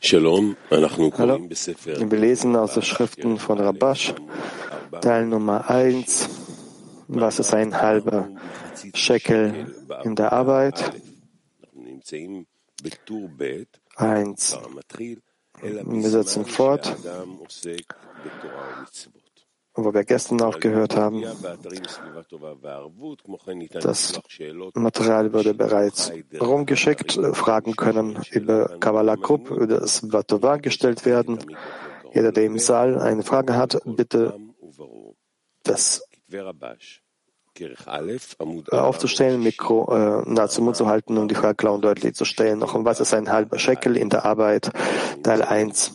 Hallo, wir lesen aus den Schriften von Rabash, Teil Nummer 1, was ist ein halber Shekel in der Arbeit? 1. Wir setzen fort wo wir gestern aufgehört haben. Das Material wurde bereits rumgeschickt. Fragen können über Kabbalah Krupp, über das Vatova gestellt werden. Jeder, der im Saal eine Frage hat, bitte das aufzustellen, Mikro äh, nah zum Mund zu halten, um die Frage klar und deutlich zu stellen. Noch um was ist ein halber Shekel in der Arbeit? Teil 1.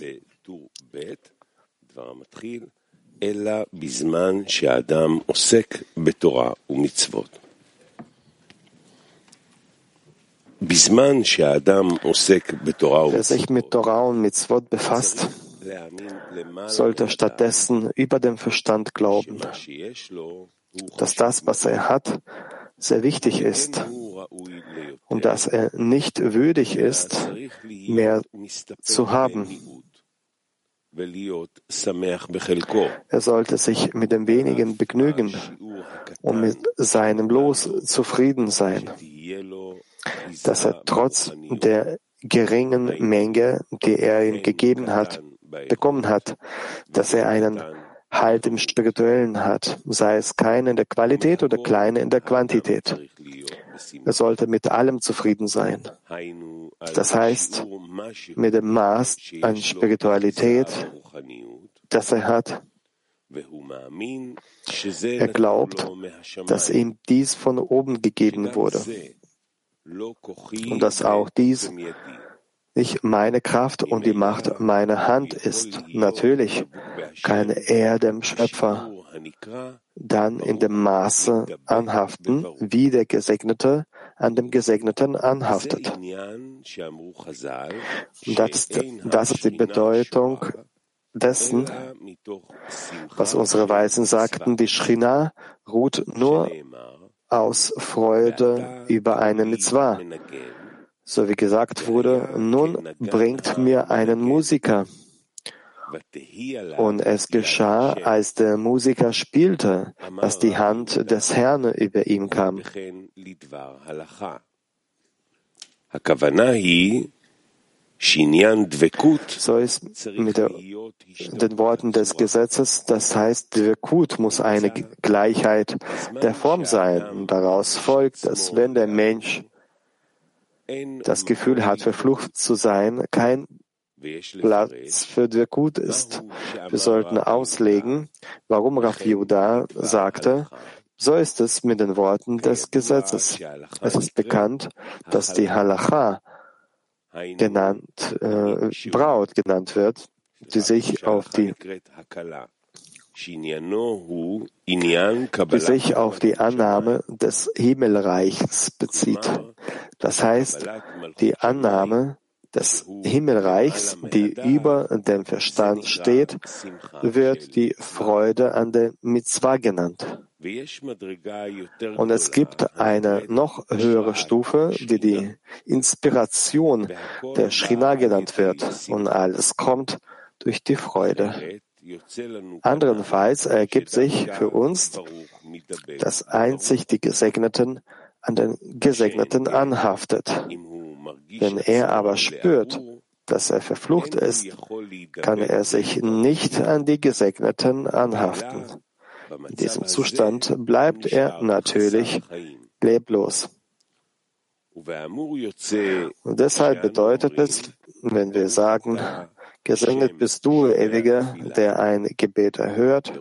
אלא בזמן שהאדם עוסק בתורה ומצוות. בזמן שהאדם עוסק בתורה ומצוות, Wer sich mit Torah und Mitzvot befasst, sollte stattdessen über den Verstand glauben, dass das, was er hat, sehr wichtig ist und dass er nicht würdig ist, mehr zu haben. Er sollte sich mit dem wenigen begnügen und mit seinem Los zufrieden sein, dass er trotz der geringen Menge, die er ihm gegeben hat, bekommen hat, dass er einen Halt im Spirituellen hat, sei es keine in der Qualität oder kleine in der Quantität. Er sollte mit allem zufrieden sein. Das heißt, mit dem Maß an Spiritualität, das er hat. Er glaubt, dass ihm dies von oben gegeben wurde und dass auch dies nicht meine Kraft und die Macht meiner Hand ist. Natürlich kann er dem Schöpfer dann in dem Maße anhaften, wie der Gesegnete an dem Gesegneten anhaftet. Das ist, das ist die Bedeutung dessen, was unsere Weisen sagten, die Shrina ruht nur aus Freude über eine Mitzvah. So wie gesagt wurde, nun bringt mir einen Musiker. Und es geschah, als der Musiker spielte, dass die Hand des Herrn über ihm kam. So ist mit der, den Worten des Gesetzes, das heißt, Dvekut muss eine Gleichheit der Form sein. Und daraus folgt, dass wenn der Mensch das Gefühl hat, verflucht zu sein, kein Platz für Dvekut ist. Wir sollten auslegen, warum Rav Yehuda sagte, so ist es mit den Worten des Gesetzes. Es ist bekannt, dass die Halacha genannt, äh, Braut genannt wird, die sich auf die die sich auf die Annahme des Himmelreichs bezieht. Das heißt, die Annahme des Himmelreichs, die über dem Verstand steht, wird die Freude an der Mitzvah genannt. Und es gibt eine noch höhere Stufe, die die Inspiration der Shrina genannt wird. Und alles kommt durch die Freude. Anderenfalls ergibt sich für uns, dass einzig die Gesegneten an den Gesegneten anhaftet. Wenn er aber spürt, dass er verflucht ist, kann er sich nicht an die Gesegneten anhaften. In diesem Zustand bleibt er natürlich leblos. Und deshalb bedeutet es, wenn wir sagen, Gesegnet bist du, Ewiger, der ein Gebet erhört,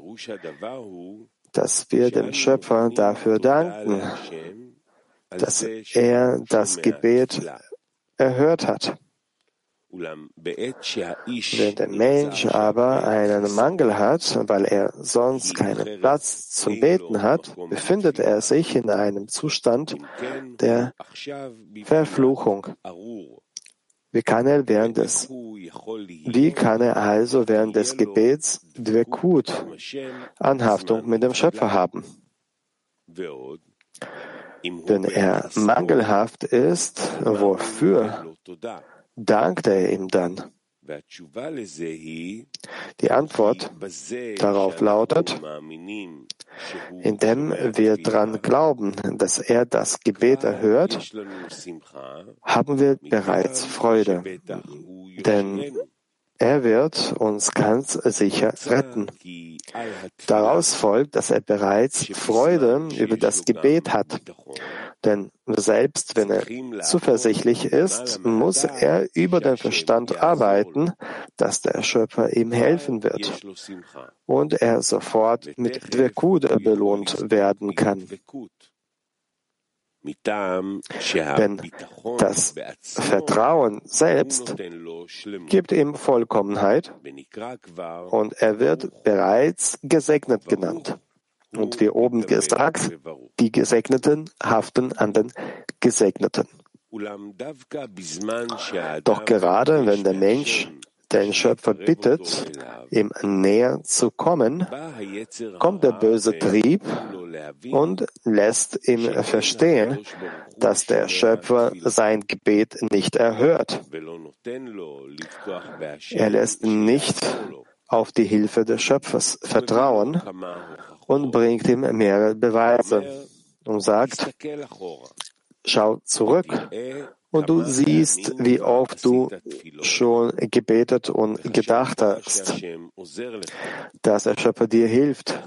dass wir dem Schöpfer dafür danken, dass er das Gebet erhört hat. Wenn der Mensch aber einen Mangel hat, weil er sonst keinen Platz zum Beten hat, befindet er sich in einem Zustand der Verfluchung. Wie kann er während des, wie kann er also während des Gebets Dvekut, Anhaftung mit dem Schöpfer haben? Wenn er mangelhaft ist, wofür? Dankt er ihm dann? Die Antwort darauf lautet, indem wir daran glauben, dass er das Gebet erhört, haben wir bereits Freude, denn er wird uns ganz sicher retten. Daraus folgt, dass er bereits Freude über das Gebet hat. Denn selbst wenn er zuversichtlich ist, muss er über den Verstand arbeiten, dass der Schöpfer ihm helfen wird und er sofort mit Dvekut belohnt werden kann. Denn das Vertrauen selbst gibt ihm Vollkommenheit und er wird bereits gesegnet genannt. Und wie oben gesagt, die Gesegneten haften an den Gesegneten. Doch gerade wenn der Mensch den Schöpfer bittet, ihm näher zu kommen, kommt der böse Trieb und lässt ihn verstehen, dass der Schöpfer sein Gebet nicht erhört. Er lässt nicht auf die Hilfe des Schöpfers vertrauen und bringt ihm mehrere Beweise und sagt, schau zurück und du siehst, wie oft du schon gebetet und gedacht hast, dass der Schöpfer dir hilft,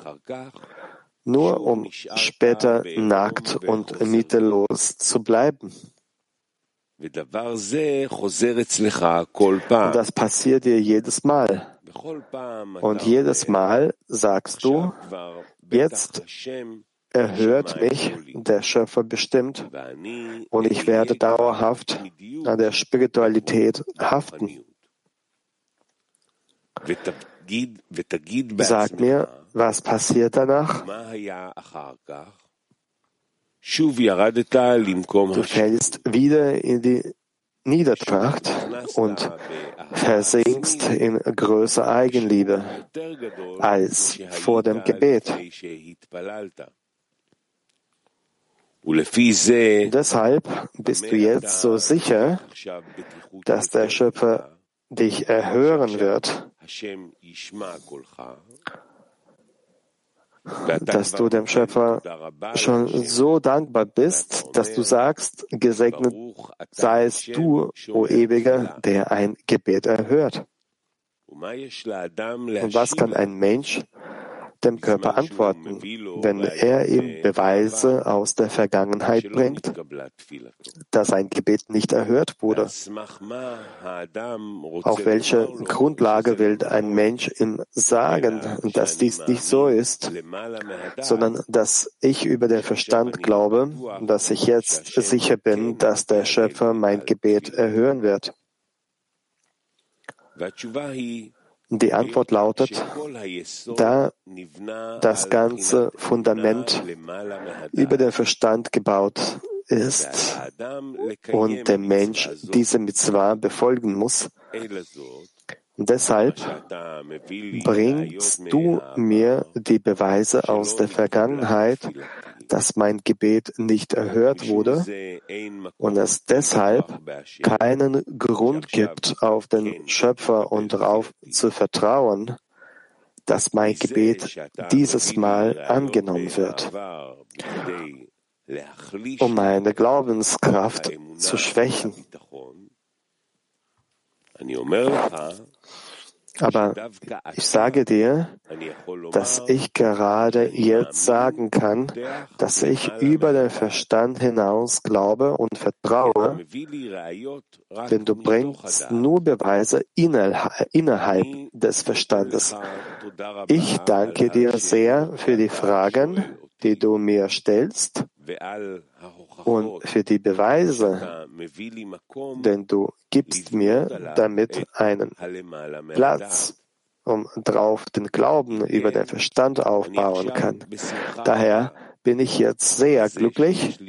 nur um später nackt und mittellos zu bleiben. Das passiert dir jedes Mal. Und jedes Mal sagst du, jetzt erhört mich der Schöpfer bestimmt und ich werde dauerhaft an der Spiritualität haften. Sag mir, was passiert danach? Du fällst wieder in die Niedertracht und versinkst in größer Eigenliebe als vor dem Gebet. Deshalb bist du jetzt so sicher, dass der Schöpfer dich erhören wird, dass du dem Schöpfer schon so dankbar bist, dass du sagst, gesegnet seist du, o Ewiger, der ein Gebet erhört. Und was kann ein Mensch dem Körper antworten, wenn er ihm Beweise aus der Vergangenheit bringt, dass ein Gebet nicht erhört wurde. Auf welcher Grundlage will ein Mensch ihm sagen, dass dies nicht so ist, sondern dass ich über den Verstand glaube, dass ich jetzt sicher bin, dass der Schöpfer mein Gebet erhören wird? Die Antwort lautet, da das ganze Fundament über den Verstand gebaut ist und der Mensch diese Mitzvah befolgen muss, Deshalb bringst du mir die Beweise aus der Vergangenheit, dass mein Gebet nicht erhört wurde und es deshalb keinen Grund gibt, auf den Schöpfer und darauf zu vertrauen, dass mein Gebet dieses Mal angenommen wird, um meine Glaubenskraft zu schwächen. Aber ich sage dir, dass ich gerade jetzt sagen kann, dass ich über den Verstand hinaus glaube und vertraue, denn du bringst nur Beweise innerhalb des Verstandes. Ich danke dir sehr für die Fragen, die du mir stellst und für die Beweise, denn du gibst mir damit einen Platz, um drauf den Glauben über den Verstand aufbauen kann. Daher bin ich jetzt sehr glücklich,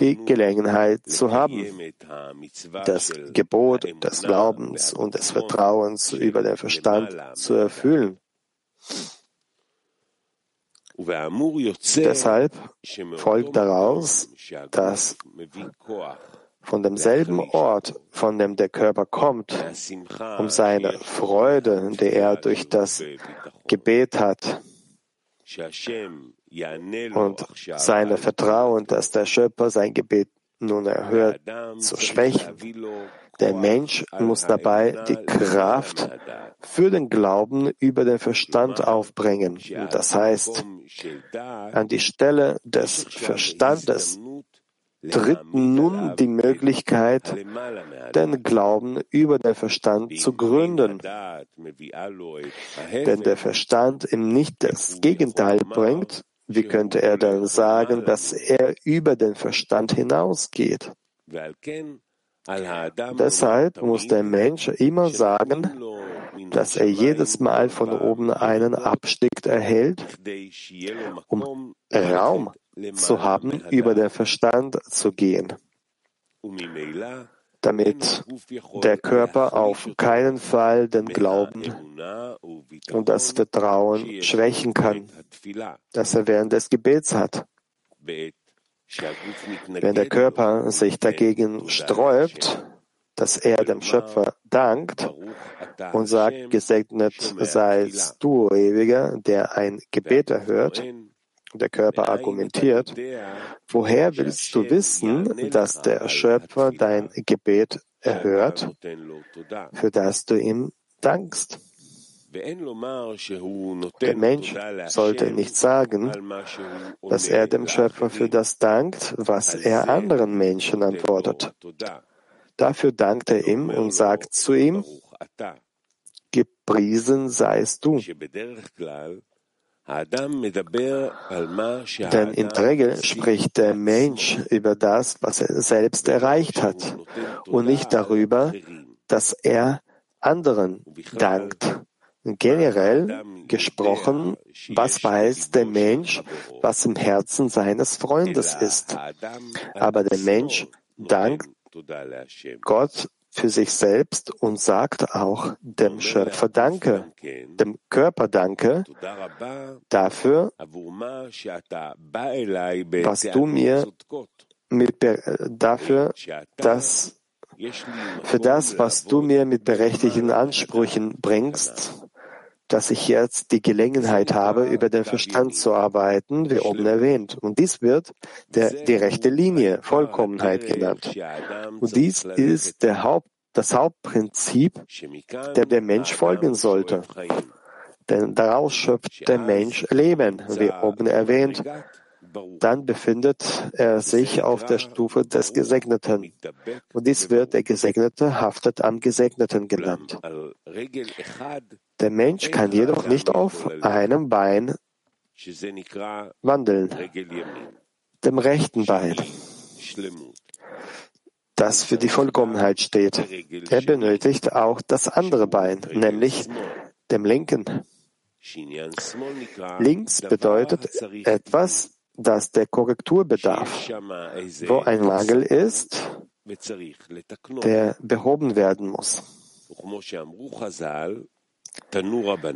die Gelegenheit zu haben, das Gebot des Glaubens und des Vertrauens über den Verstand zu erfüllen. Deshalb folgt daraus, dass von demselben Ort, von dem der Körper kommt, um seine Freude, die er durch das Gebet hat, und seine Vertrauen, dass der Schöpfer sein Gebet nun erhört, zu schwächen. Der Mensch muss dabei die Kraft für den Glauben über den Verstand aufbringen. Das heißt, an die Stelle des Verstandes tritt nun die Möglichkeit, den Glauben über den Verstand zu gründen. Denn der Verstand ihm nicht das Gegenteil bringt, wie könnte er dann sagen, dass er über den Verstand hinausgeht? Deshalb muss der Mensch immer sagen, dass er jedes Mal von oben einen Abstieg erhält, um Raum zu haben, über den Verstand zu gehen, damit der Körper auf keinen Fall den Glauben und das Vertrauen schwächen kann, das er während des Gebets hat. Wenn der Körper sich dagegen sträubt, dass er dem Schöpfer dankt und sagt, gesegnet seist du, Ewiger, der ein Gebet erhört, der Körper argumentiert, woher willst du wissen, dass der Schöpfer dein Gebet erhört, für das du ihm dankst? Der Mensch sollte nicht sagen, dass er dem Schöpfer für das dankt, was er anderen Menschen antwortet. Dafür dankt er ihm und sagt zu ihm, gepriesen seist du. Denn in der Regel spricht der Mensch über das, was er selbst erreicht hat und nicht darüber, dass er anderen dankt. Generell gesprochen, was weiß der Mensch, was im Herzen seines Freundes ist. Aber der Mensch dankt Gott für sich selbst und sagt auch dem Schöpfer Danke, dem Körper Danke dafür, was du mir mit, dafür, dass für das, was du mir mit berechtigten Ansprüchen bringst, dass ich jetzt die Gelegenheit habe, über den Verstand zu arbeiten, wie oben erwähnt. Und dies wird der, die rechte Linie, Vollkommenheit genannt. Und dies ist der Haupt, das Hauptprinzip, der der Mensch folgen sollte. Denn daraus schöpft der Mensch Leben, wie oben erwähnt. Dann befindet er sich auf der Stufe des Gesegneten. Und dies wird der Gesegnete haftet am Gesegneten genannt. Der Mensch kann jedoch nicht auf einem Bein wandeln, dem rechten Bein, das für die Vollkommenheit steht. Er benötigt auch das andere Bein, nämlich dem linken. Links bedeutet etwas, das der Korrektur bedarf, wo ein Mangel ist, der behoben werden muss.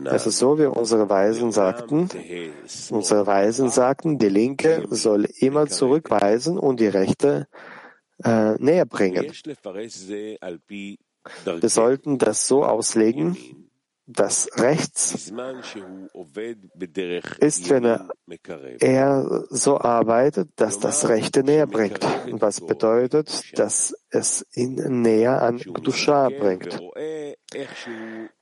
Es ist so, wie unsere Weisen sagten. Unsere Weisen sagten, die Linke soll immer zurückweisen und die Rechte äh, näher bringen. Wir sollten das so auslegen, das Rechts ist, wenn er, so arbeitet, dass das Rechte näher bringt, was bedeutet, dass es ihn näher an Dusha bringt.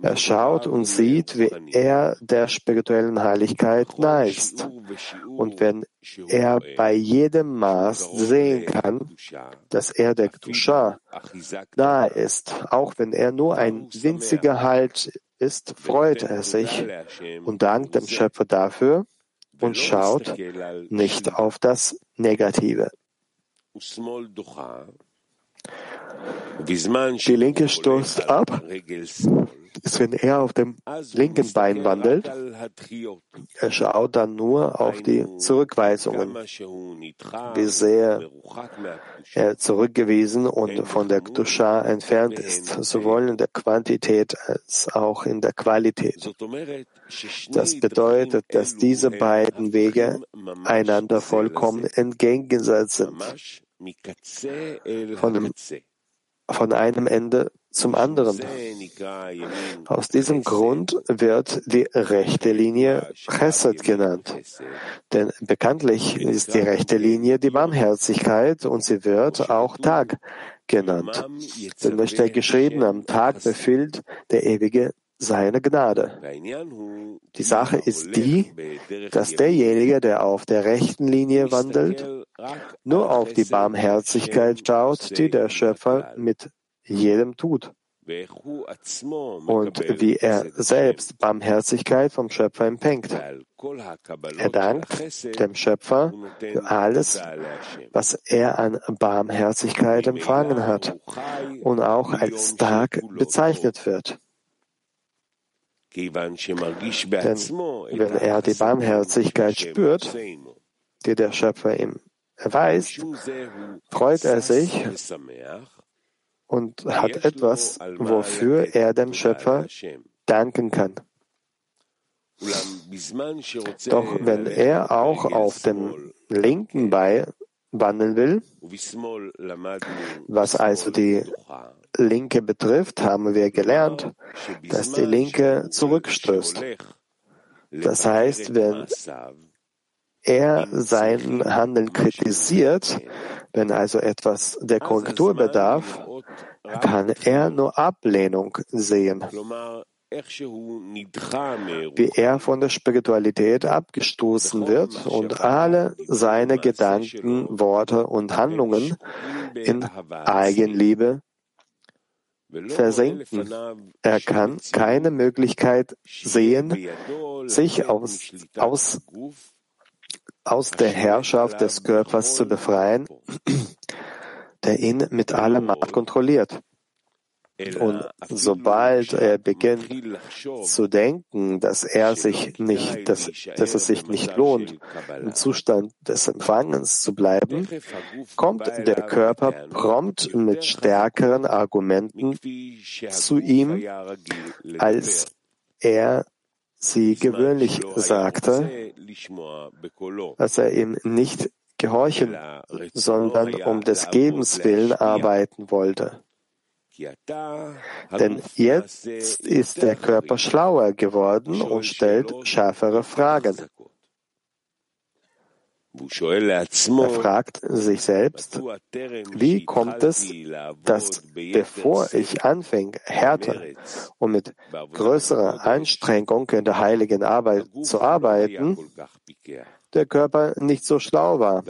Er schaut und sieht, wie er der spirituellen Heiligkeit nahe ist. Und wenn er bei jedem Maß sehen kann, dass er der Dusha nahe ist, auch wenn er nur ein winziger Halt ist, freut er sich und dankt dem Schöpfer dafür und schaut nicht auf das Negative. Die linke stoßt ab, ist, wenn er auf dem linken Bein wandelt. Er schaut dann nur auf die Zurückweisungen, wie sehr er zurückgewiesen und von der Gdusha entfernt ist, sowohl in der Quantität als auch in der Qualität. Das bedeutet, dass diese beiden Wege einander vollkommen entgegengesetzt sind. von, dem, von einem Ende zum anderen. Aus diesem Grund wird die rechte Linie Chesed genannt. Denn bekanntlich ist die rechte Linie die Barmherzigkeit und sie wird auch Tag genannt. Denn es steht geschrieben, am Tag befiehlt der Ewige seine Gnade. Die Sache ist die, dass derjenige, der auf der rechten Linie wandelt, nur auf die Barmherzigkeit schaut, die der Schöpfer mit jedem tut. Und wie er selbst Barmherzigkeit vom Schöpfer empfängt. Er dankt dem Schöpfer für alles, was er an Barmherzigkeit empfangen hat und auch als Tag bezeichnet wird. Denn wenn er die Barmherzigkeit spürt, die der Schöpfer ihm erweist, freut er sich und hat etwas, wofür er dem Schöpfer danken kann. Doch wenn er auch auf dem linken Bein wandeln will, was also die Linke betrifft, haben wir gelernt, dass die Linke zurückstößt. Das heißt, wenn er sein Handeln kritisiert, wenn also etwas der Korrektur bedarf, kann er nur Ablehnung sehen, wie er von der Spiritualität abgestoßen wird und alle seine Gedanken, Worte und Handlungen in Eigenliebe versenken. Er kann keine Möglichkeit sehen, sich aus, aus, aus der Herrschaft des Körpers zu befreien, der ihn mit aller Macht kontrolliert. Und sobald er beginnt zu denken, dass er sich nicht, dass, dass es sich nicht lohnt, im Zustand des Empfangens zu bleiben, kommt der Körper prompt mit stärkeren Argumenten zu ihm, als er sie gewöhnlich sagte, als er ihm nicht gehorchen, sondern um des Gebens willen arbeiten wollte. Denn jetzt ist der Körper schlauer geworden und stellt schärfere Fragen. Er fragt sich selbst, wie kommt es, dass bevor ich anfing, härter und mit größerer Anstrengung in der heiligen Arbeit zu arbeiten, der Körper nicht so schlau war.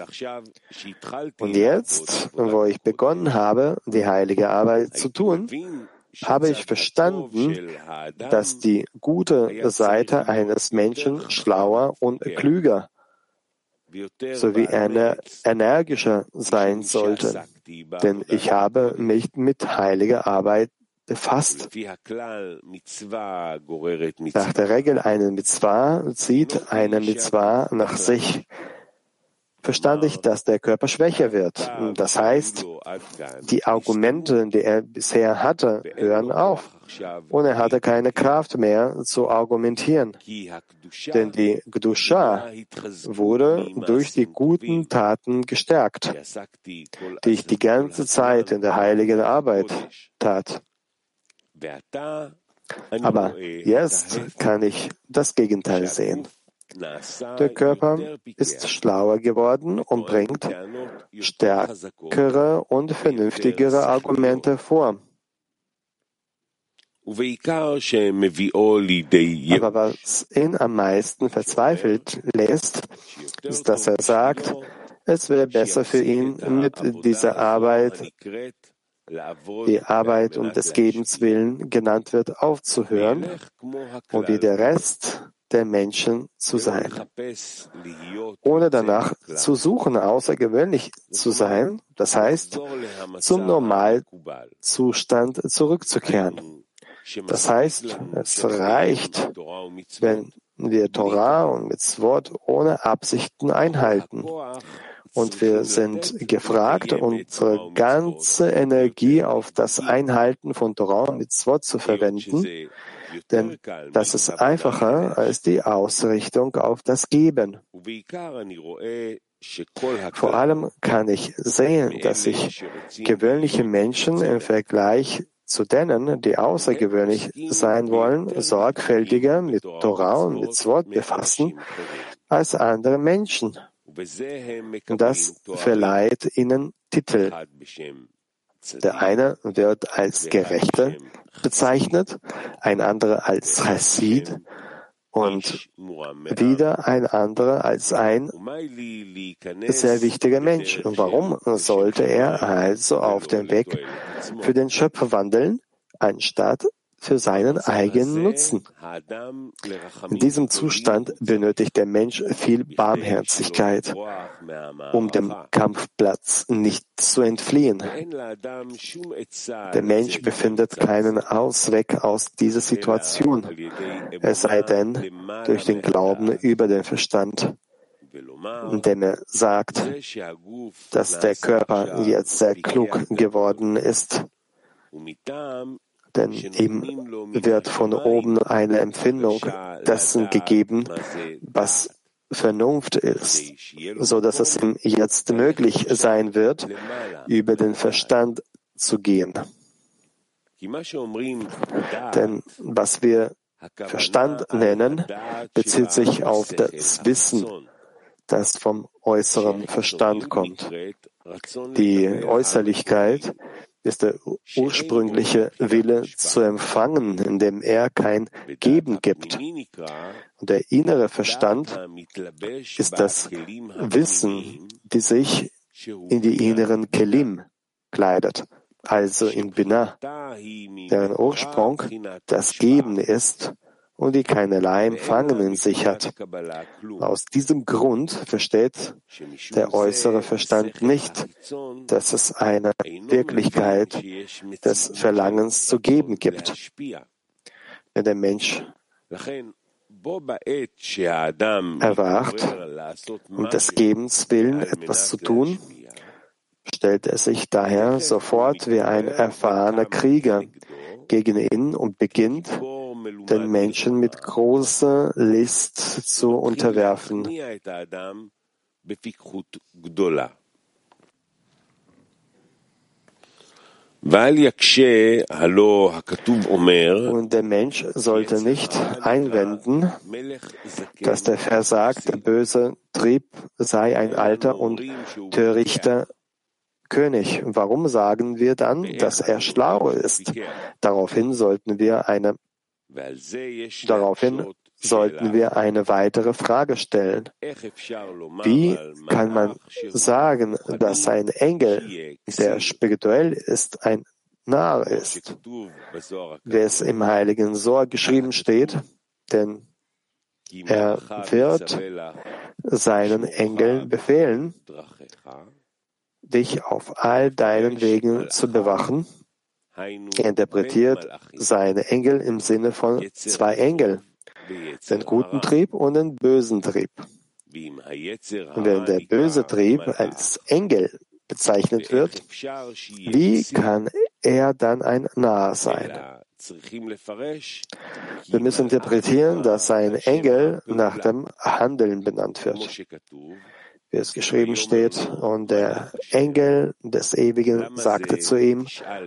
Und jetzt, wo ich begonnen habe, die heilige Arbeit zu tun, habe ich verstanden, dass die gute Seite eines Menschen schlauer und klüger sowie energischer sein sollte. Denn ich habe mich mit heiliger Arbeit befasst. Nach der Regel eine Mitzvah zieht eine Mitzvah nach sich. Verstand ich, dass der Körper schwächer wird. Das heißt, die Argumente, die er bisher hatte, hören auf. Und er hatte keine Kraft mehr zu argumentieren. Denn die Gdusha wurde durch die guten Taten gestärkt, die ich die ganze Zeit in der heiligen Arbeit tat. Aber jetzt kann ich das Gegenteil sehen. Der Körper ist schlauer geworden und bringt stärkere und vernünftigere Argumente vor. Aber was ihn am meisten verzweifelt lässt, ist, dass er sagt, es wäre besser für ihn, mit dieser Arbeit die Arbeit um des Gebens willen genannt wird, aufzuhören und wie der Rest der Menschen zu sein, ohne danach zu suchen, außergewöhnlich zu sein, das heißt, zum Normalzustand zurückzukehren. Das heißt, es reicht, wenn wir Torah und Mitzvot ohne Absichten einhalten und wir sind gefragt, unsere ganze Energie auf das Einhalten von Torah und Mitzvot zu verwenden, denn das ist einfacher als die Ausrichtung auf das Geben. Vor allem kann ich sehen, dass sich gewöhnliche Menschen im Vergleich zu denen, die außergewöhnlich sein wollen, sorgfältiger mit Torah und mit Wort befassen als andere Menschen. Das verleiht ihnen Titel. Der eine wird als Gerechter bezeichnet, ein anderer als Chassid und wieder ein anderer als ein sehr wichtiger Mensch. Und warum sollte er also auf dem Weg für den Schöpfer wandeln, anstatt für seinen eigenen Nutzen. In diesem Zustand benötigt der Mensch viel Barmherzigkeit, um dem Kampfplatz nicht zu entfliehen. Der Mensch befindet keinen Ausweg aus dieser Situation, es sei denn durch den Glauben über den Verstand indem er sagt, dass der Körper jetzt sehr klug geworden ist denn ihm wird von oben eine Empfindung dessen gegeben, was Vernunft ist, so dass es ihm jetzt möglich sein wird, über den Verstand zu gehen. Denn was wir Verstand nennen, bezieht sich auf das Wissen, das vom äußeren Verstand kommt. Die Äußerlichkeit ist der ursprüngliche Wille zu empfangen, indem er kein Geben gibt. Und der innere Verstand ist das Wissen, die sich in die inneren Kelim kleidet, also in Binah, deren Ursprung das Geben ist und die keinerlei Empfangen in sich hat. Aus diesem Grund versteht der äußere Verstand nicht, dass es eine Wirklichkeit des Verlangens zu geben gibt. Wenn der Mensch erwacht, um des Gebens willen etwas zu tun, stellt er sich daher sofort wie ein erfahrener Krieger gegen ihn und beginnt, den Menschen mit großer List zu unterwerfen. Und der Mensch sollte nicht einwenden, dass der versagte böse Trieb sei ein alter und törichter König. Warum sagen wir dann, dass er schlau ist? Daraufhin sollten wir eine Daraufhin sollten wir eine weitere Frage stellen. Wie kann man sagen, dass ein Engel, der spirituell ist, ein Narr ist, wie es im heiligen Sohr geschrieben steht? Denn er wird seinen Engeln befehlen, dich auf all deinen Wegen zu bewachen er interpretiert seine Engel im Sinne von zwei Engeln, den guten Trieb und den bösen Trieb. Wenn der böse Trieb als Engel bezeichnet wird, wie kann er dann ein Narr sein? Wir müssen interpretieren, dass ein Engel nach dem Handeln benannt wird wie es geschrieben steht. Und der Engel des Ewigen sagte zu ihm,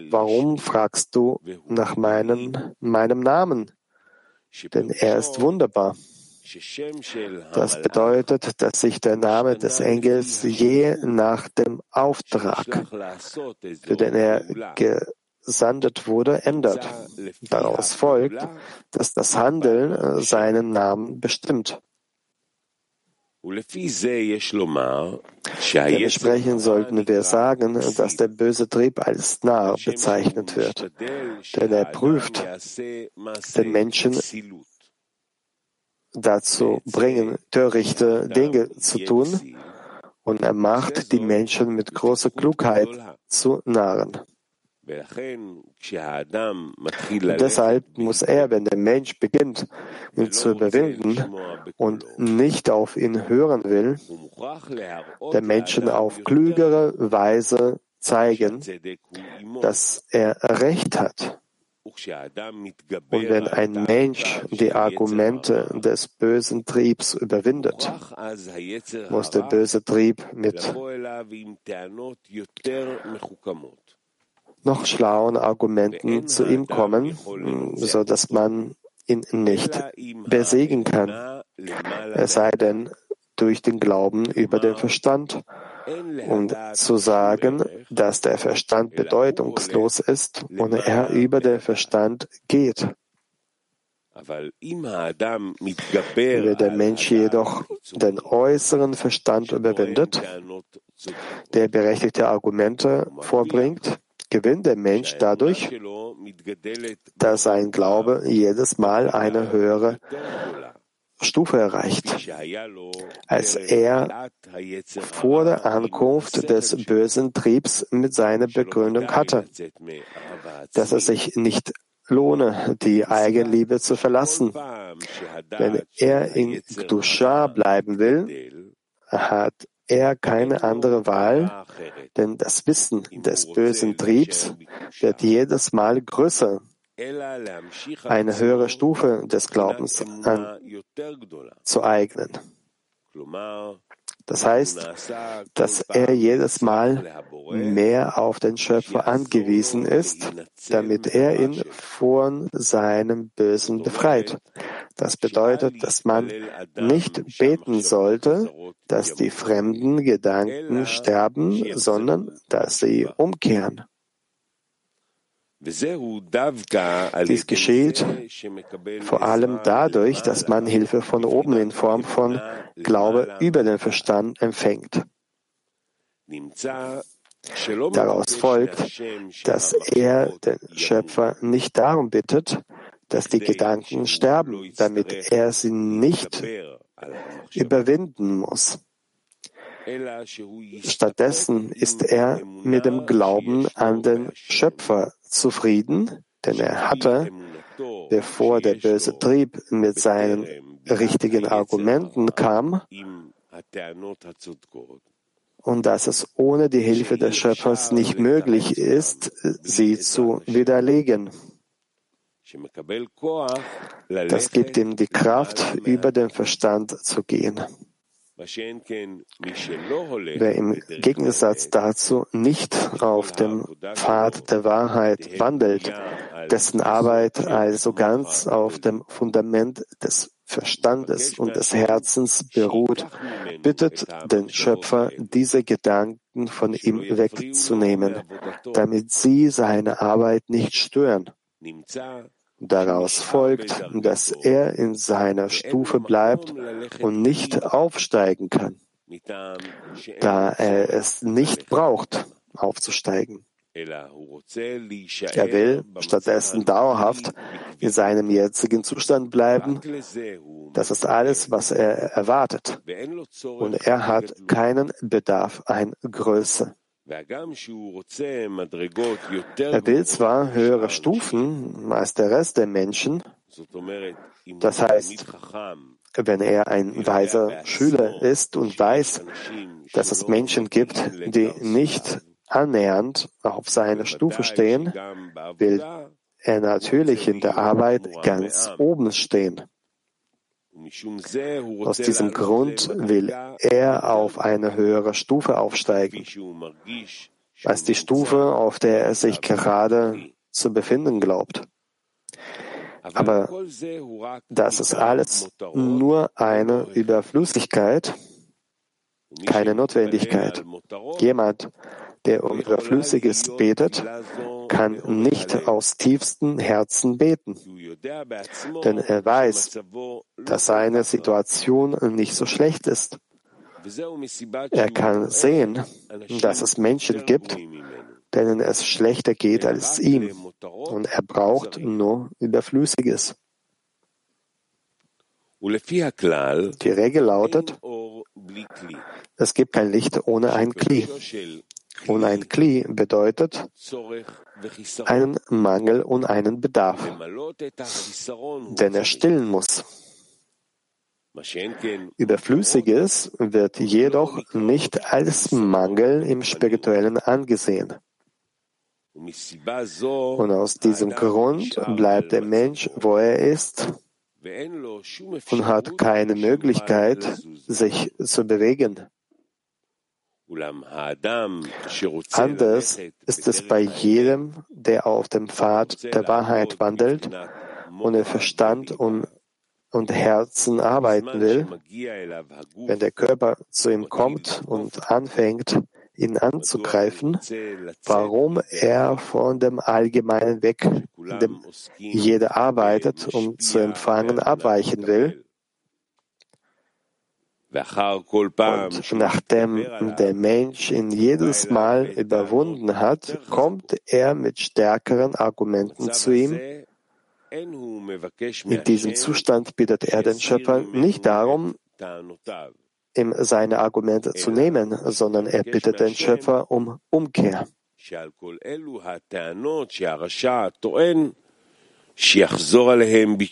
warum fragst du nach meinem, meinem Namen? Denn er ist wunderbar. Das bedeutet, dass sich der Name des Engels je nach dem Auftrag, für den er gesandet wurde, ändert. Daraus folgt, dass das Handeln seinen Namen bestimmt. Dementsprechend sollten wir sagen, dass der böse Trieb als Narr bezeichnet wird, denn er prüft den Menschen dazu bringen, törichte Dinge zu tun und er macht die Menschen mit großer Klugheit zu Narren. Deshalb muss er, wenn der Mensch beginnt, ihn zu überwinden und nicht auf ihn hören will, der Menschen auf klügere Weise zeigen, dass er Recht hat. Und wenn ein Mensch die Argumente des bösen Triebs überwindet, muss der böse Trieb mit noch schlauen Argumenten zu ihm kommen, so dass man ihn nicht besiegen kann, es sei denn durch den Glauben über den Verstand und zu sagen, dass der Verstand bedeutungslos ist und er über den Verstand geht. Wenn der Mensch jedoch den äußeren Verstand überwindet, der berechtigte Argumente vorbringt, gewinnt der Mensch dadurch, dass sein Glaube jedes Mal eine höhere Stufe erreicht, als er vor der Ankunft des bösen Triebs mit seiner Begründung hatte, dass es sich nicht lohne, die Eigenliebe zu verlassen. Wenn er in Gdusha bleiben will, hat er keine andere Wahl, denn das Wissen des bösen Triebs wird jedes Mal größer eine höhere Stufe des Glaubens anzueignen. Das heißt, dass er jedes Mal mehr auf den Schöpfer angewiesen ist, damit er ihn von seinem Bösen befreit. Das bedeutet, dass man nicht beten sollte, dass die fremden Gedanken sterben, sondern dass sie umkehren. Dies geschieht vor allem dadurch, dass man Hilfe von oben in Form von Glaube über den Verstand empfängt. Daraus folgt, dass er den Schöpfer nicht darum bittet, dass die Gedanken sterben, damit er sie nicht überwinden muss. Stattdessen ist er mit dem Glauben an den Schöpfer zufrieden, denn er hatte, bevor der böse Trieb mit seinen richtigen Argumenten kam, und dass es ohne die Hilfe des Schöpfers nicht möglich ist, sie zu widerlegen. Das gibt ihm die Kraft, über den Verstand zu gehen. Wer im Gegensatz dazu nicht auf dem Pfad der Wahrheit wandelt, dessen Arbeit also ganz auf dem Fundament des Verstandes und des Herzens beruht, bittet den Schöpfer, diese Gedanken von ihm wegzunehmen, damit sie seine Arbeit nicht stören. Daraus folgt, dass er in seiner Stufe bleibt und nicht aufsteigen kann, da er es nicht braucht, aufzusteigen. Er will stattdessen dauerhaft in seinem jetzigen Zustand bleiben. Das ist alles, was er erwartet. Und er hat keinen Bedarf an Größe. Er will zwar höhere Stufen als der Rest der Menschen, das heißt, wenn er ein weiser Schüler ist und weiß, dass es Menschen gibt, die nicht annähernd auf seiner Stufe stehen, will er natürlich in der Arbeit ganz oben stehen. Aus diesem Grund will er auf eine höhere Stufe aufsteigen, als die Stufe, auf der er sich gerade zu befinden glaubt. Aber das ist alles nur eine Überflüssigkeit, keine Notwendigkeit. Jemand, der um Überflüssiges betet, kann nicht aus tiefstem Herzen beten, denn er weiß, dass seine Situation nicht so schlecht ist. Er kann sehen, dass es Menschen gibt, denen es schlechter geht als ihm, und er braucht nur Überflüssiges. Die Regel lautet, es gibt kein Licht ohne ein Kli. Und ein Kli bedeutet einen Mangel und einen Bedarf, den er stillen muss. Überflüssiges wird jedoch nicht als Mangel im Spirituellen angesehen. Und aus diesem Grund bleibt der Mensch, wo er ist, und hat keine Möglichkeit, sich zu bewegen. Anders ist es bei jedem, der auf dem Pfad der Wahrheit wandelt und der Verstand und, und Herzen arbeiten will. Wenn der Körper zu ihm kommt und anfängt, ihn anzugreifen, warum er von dem Allgemeinen weg, dem jeder arbeitet, um zu empfangen, abweichen will. Und nachdem der Mensch ihn jedes Mal überwunden hat, kommt er mit stärkeren Argumenten zu ihm. In diesem Zustand bittet er den Schöpfer nicht darum, ihm seine Argumente zu nehmen, sondern er bittet den Schöpfer um Umkehr.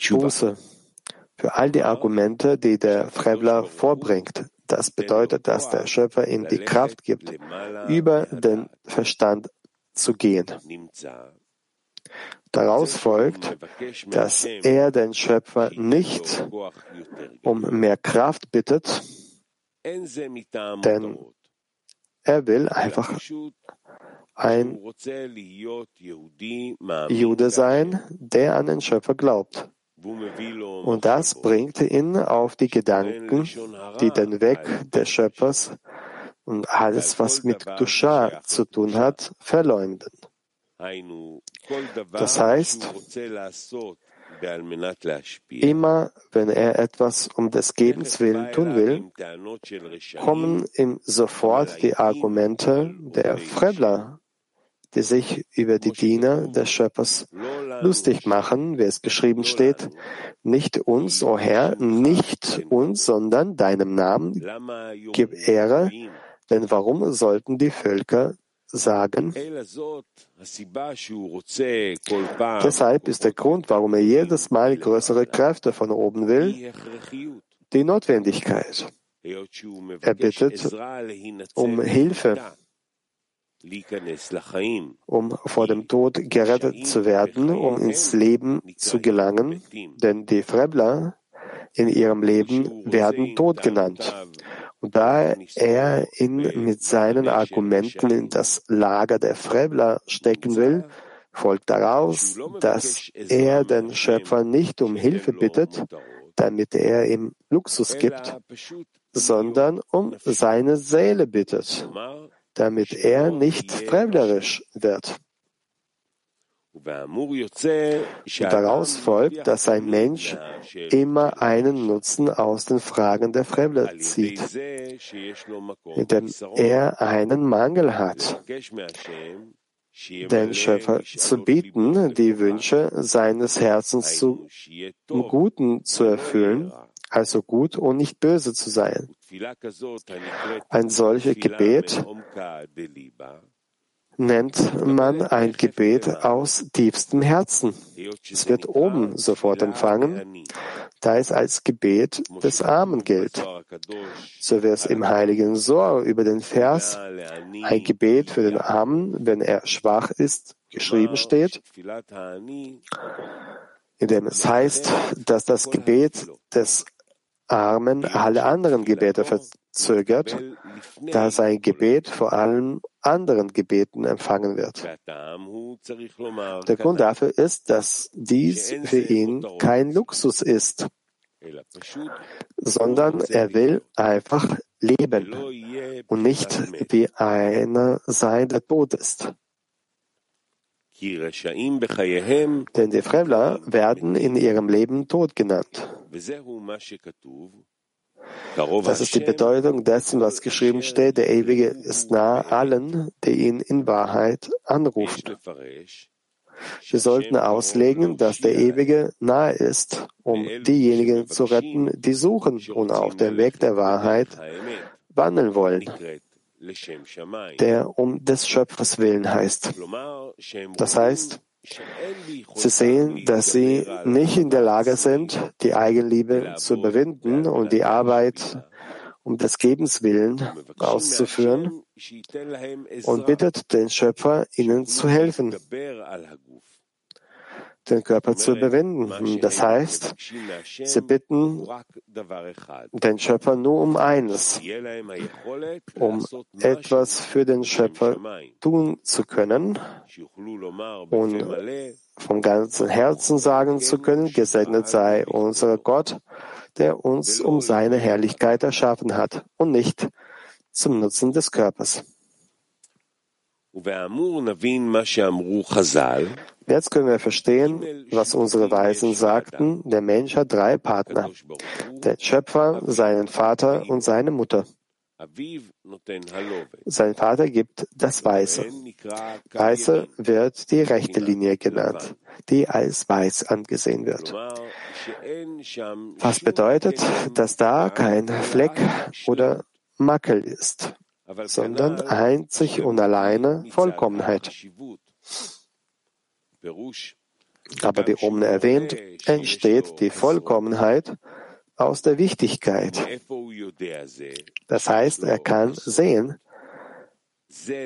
Buße für all die Argumente, die der Frevler vorbringt. Das bedeutet, dass der Schöpfer ihm die Kraft gibt, über den Verstand zu gehen. Daraus folgt, dass er den Schöpfer nicht um mehr Kraft bittet, denn er will einfach ein Jude sein, der an den Schöpfer glaubt. Und das bringt ihn auf die Gedanken, die den Weg des Schöpfers und alles, was mit Dusha zu tun hat, verleumden. Das heißt, Immer wenn er etwas um des Gebens willen tun will, kommen ihm sofort die Argumente der Frevler, die sich über die Diener des Schöpfers lustig machen, wie es geschrieben steht, nicht uns, o oh Herr, nicht uns, sondern deinem Namen gib Ehre, denn warum sollten die Völker sagen. Deshalb ist der Grund, warum er jedes Mal größere Kräfte von oben will, die Notwendigkeit. Er bittet um Hilfe, um vor dem Tod gerettet zu werden, um ins Leben zu gelangen, denn die Frebler in ihrem Leben werden Tod genannt. Und da er ihn mit seinen Argumenten in das Lager der Frevler stecken will, folgt daraus, dass er den Schöpfer nicht um Hilfe bittet, damit er ihm Luxus gibt, sondern um seine Seele bittet, damit er nicht fremderisch wird. Und daraus folgt, dass ein Mensch immer einen Nutzen aus den Fragen der Fremde zieht, indem er einen Mangel hat, den Schöpfer zu bieten, die Wünsche seines Herzens zu Guten zu erfüllen, also gut und nicht böse zu sein. Ein solches Gebet nennt man ein Gebet aus tiefstem Herzen. Es wird oben sofort empfangen, da es als Gebet des Armen gilt. So wie es im heiligen Sohr über den Vers ein Gebet für den Armen, wenn er schwach ist, geschrieben steht, in dem es heißt, dass das Gebet des Armen alle anderen Gebete verzögert, da sein Gebet vor allem anderen Gebeten empfangen wird. Der Grund dafür ist, dass dies für ihn kein Luxus ist, sondern er will einfach leben und nicht wie einer sein, der tot ist. Denn die Fremdler werden in ihrem Leben tot genannt. Das ist die Bedeutung dessen, was geschrieben steht. Der Ewige ist nahe allen, die ihn in Wahrheit anrufen. Wir sollten auslegen, dass der Ewige nahe ist, um diejenigen zu retten, die suchen und auf dem Weg der Wahrheit wandeln wollen, der um des Schöpfers willen heißt. Das heißt, Sie sehen, dass sie nicht in der Lage sind, die Eigenliebe zu überwinden und die Arbeit um des Gebens willen auszuführen. Und bittet den Schöpfer, ihnen zu helfen, den Körper zu überwinden. Das heißt, sie bitten den Schöpfer nur um eines, um etwas für den Schöpfer tun zu können und vom ganzen Herzen sagen zu können, gesegnet sei unser Gott, der uns um seine Herrlichkeit erschaffen hat und nicht zum Nutzen des Körpers. Jetzt können wir verstehen, was unsere Weisen sagten. Der Mensch hat drei Partner. Den Schöpfer, seinen Vater und seine Mutter. Sein Vater gibt das Weiße. Weiße wird die rechte Linie genannt, die als weiß angesehen wird. Was bedeutet, dass da kein Fleck oder Makel ist, sondern einzig und alleine Vollkommenheit. Aber wie oben erwähnt, entsteht die Vollkommenheit aus der Wichtigkeit. Das heißt, er kann sehen,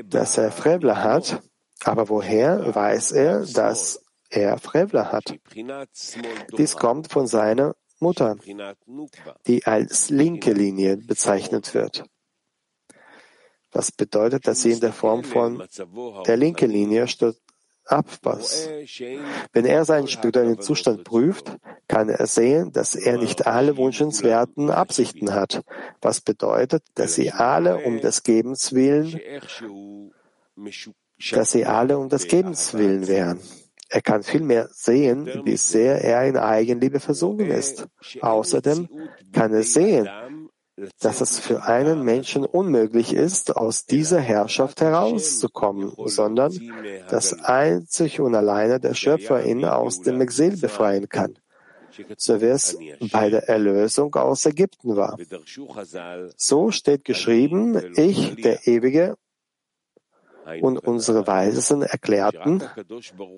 dass er Frevler hat, aber woher weiß er, dass er Frevler hat? Dies kommt von seiner Mutter, die als linke Linie bezeichnet wird. Was bedeutet, dass sie in der Form von der linken Linie Abpass. Wenn er seinen spirituellen Zustand prüft, kann er sehen, dass er nicht alle wünschenswerten Absichten hat, was bedeutet, dass sie alle um des Gebens willen, dass sie alle um des Gebens willen wären. Er kann vielmehr sehen, wie sehr er in Eigenliebe versunken ist. Außerdem kann er sehen, dass es für einen Menschen unmöglich ist, aus dieser Herrschaft herauszukommen, sondern dass einzig und alleine der Schöpfer ihn aus dem Exil befreien kann, so wie es bei der Erlösung aus Ägypten war. So steht geschrieben, ich, der Ewige, und unsere Weisen erklärten,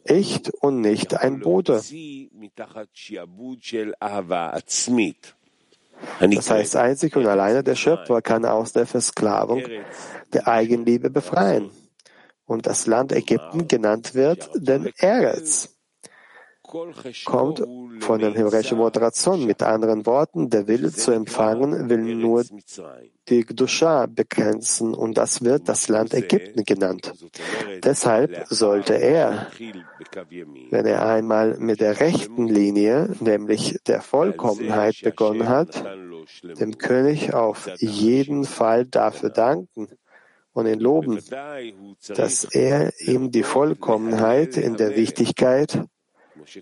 ich und nicht ein Bote. Das heißt, einzig und alleine der Schöpfer kann aus der Versklavung der Eigenliebe befreien. Und das Land Ägypten genannt wird den Eretz kommt von dem hebräischen Moderation. Mit anderen Worten, der Wille zu empfangen will nur die Gdusha begrenzen und das wird das Land Ägypten genannt. Deshalb sollte er, wenn er einmal mit der rechten Linie, nämlich der Vollkommenheit begonnen hat, dem König auf jeden Fall dafür danken und ihn loben, dass er ihm die Vollkommenheit in der Wichtigkeit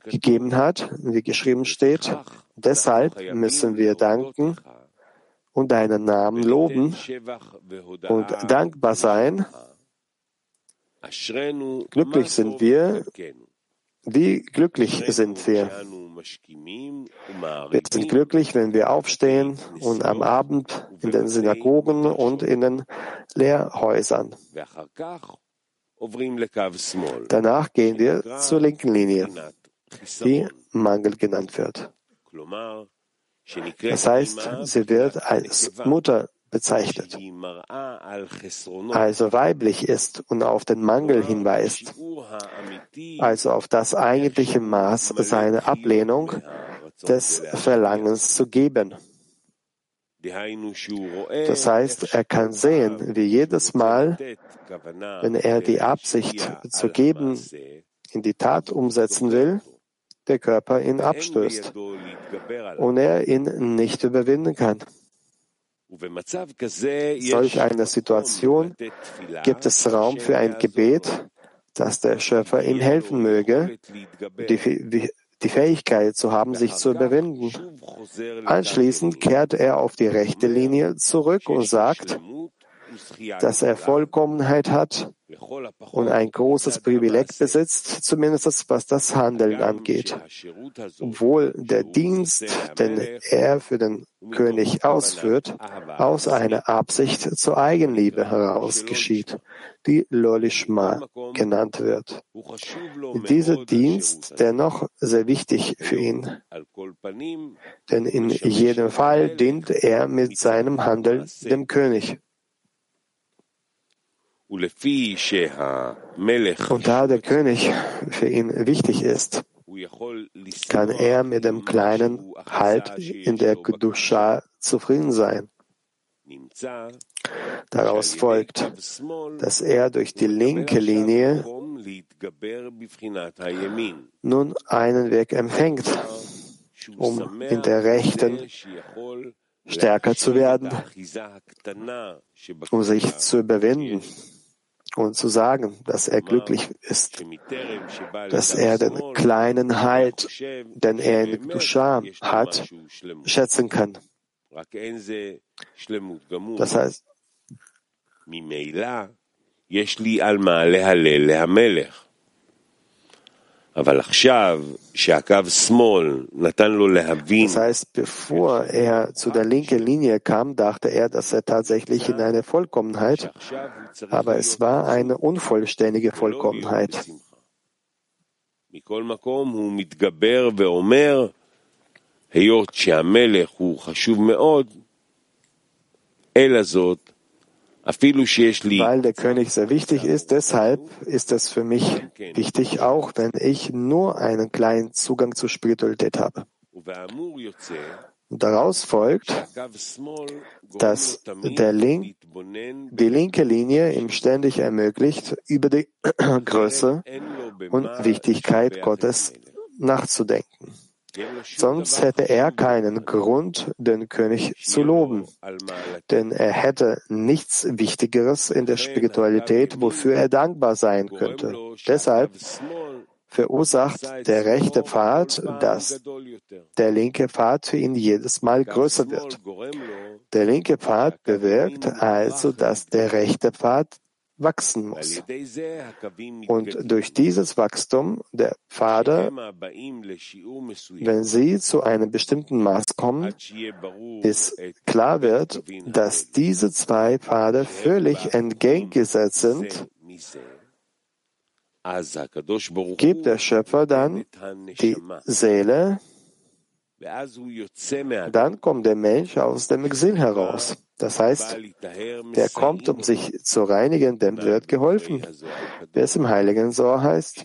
gegeben hat, wie geschrieben steht. Deshalb müssen wir danken und deinen Namen loben und dankbar sein. Glücklich sind wir. Wie glücklich sind wir? Wir sind glücklich, wenn wir aufstehen und am Abend in den Synagogen und in den Lehrhäusern. Danach gehen wir zur linken Linie die Mangel genannt wird. Das heißt, sie wird als Mutter bezeichnet, also weiblich ist und auf den Mangel hinweist, also auf das eigentliche Maß seiner Ablehnung des Verlangens zu geben. Das heißt, er kann sehen, wie jedes Mal, wenn er die Absicht zu geben in die Tat umsetzen will, der Körper ihn abstößt und er ihn nicht überwinden kann. Solch eine Situation gibt es Raum für ein Gebet, dass der Schöpfer ihm helfen möge, die, die Fähigkeit zu haben, sich zu überwinden. Anschließend kehrt er auf die rechte Linie zurück und sagt, dass er Vollkommenheit hat und ein großes Privileg besitzt, zumindest was das Handeln angeht. Obwohl der Dienst, den er für den König ausführt, aus einer Absicht zur Eigenliebe heraus geschieht, die Lolishma genannt wird. Dieser Dienst dennoch sehr wichtig für ihn, denn in jedem Fall dient er mit seinem Handeln dem König. Und da der König für ihn wichtig ist, kann er mit dem kleinen Halt in der Kedusha zufrieden sein. Daraus folgt, dass er durch die linke Linie nun einen Weg empfängt, um in der rechten stärker zu werden, um sich zu überwinden und zu sagen, dass er glücklich ist, dass er den kleinen Halt, den er in Dusha hat, schätzen kann. Das heißt, das heißt, bevor er zu der linken Linie kam, dachte er, dass er tatsächlich in eine Vollkommenheit, aber es war eine unvollständige Vollkommenheit. היות שהמלך הוא חשוב מאוד, אלא זאת weil der König sehr wichtig ist, deshalb ist es für mich wichtig, auch wenn ich nur einen kleinen Zugang zur Spiritualität habe. Und daraus folgt, dass der Link, die linke Linie ihm ständig ermöglicht, über die Größe und Wichtigkeit Gottes nachzudenken. Sonst hätte er keinen Grund, den König zu loben, denn er hätte nichts Wichtigeres in der Spiritualität, wofür er dankbar sein könnte. Deshalb verursacht der rechte Pfad, dass der linke Pfad für ihn jedes Mal größer wird. Der linke Pfad bewirkt also, dass der rechte Pfad wachsen muss. Und durch dieses Wachstum der Pfade, wenn sie zu einem bestimmten Maß kommen, bis klar wird, dass diese zwei Pfade völlig entgegengesetzt sind, gibt der Schöpfer dann die Seele, dann kommt der Mensch aus dem Exil heraus. Das heißt, der kommt, um sich zu reinigen, dem wird geholfen. Wie es im Heiligen so heißt,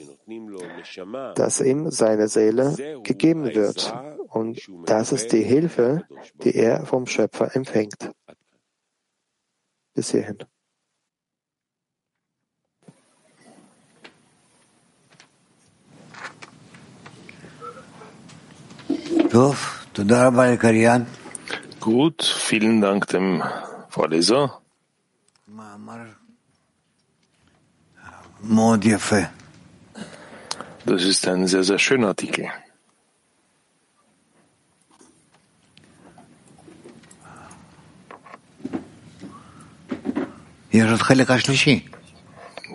dass ihm seine Seele gegeben wird. Und das ist die Hilfe, die er vom Schöpfer empfängt. Bis hierhin Gut, vielen Dank dem Vorleser. Das ist ein sehr, sehr schöner Artikel.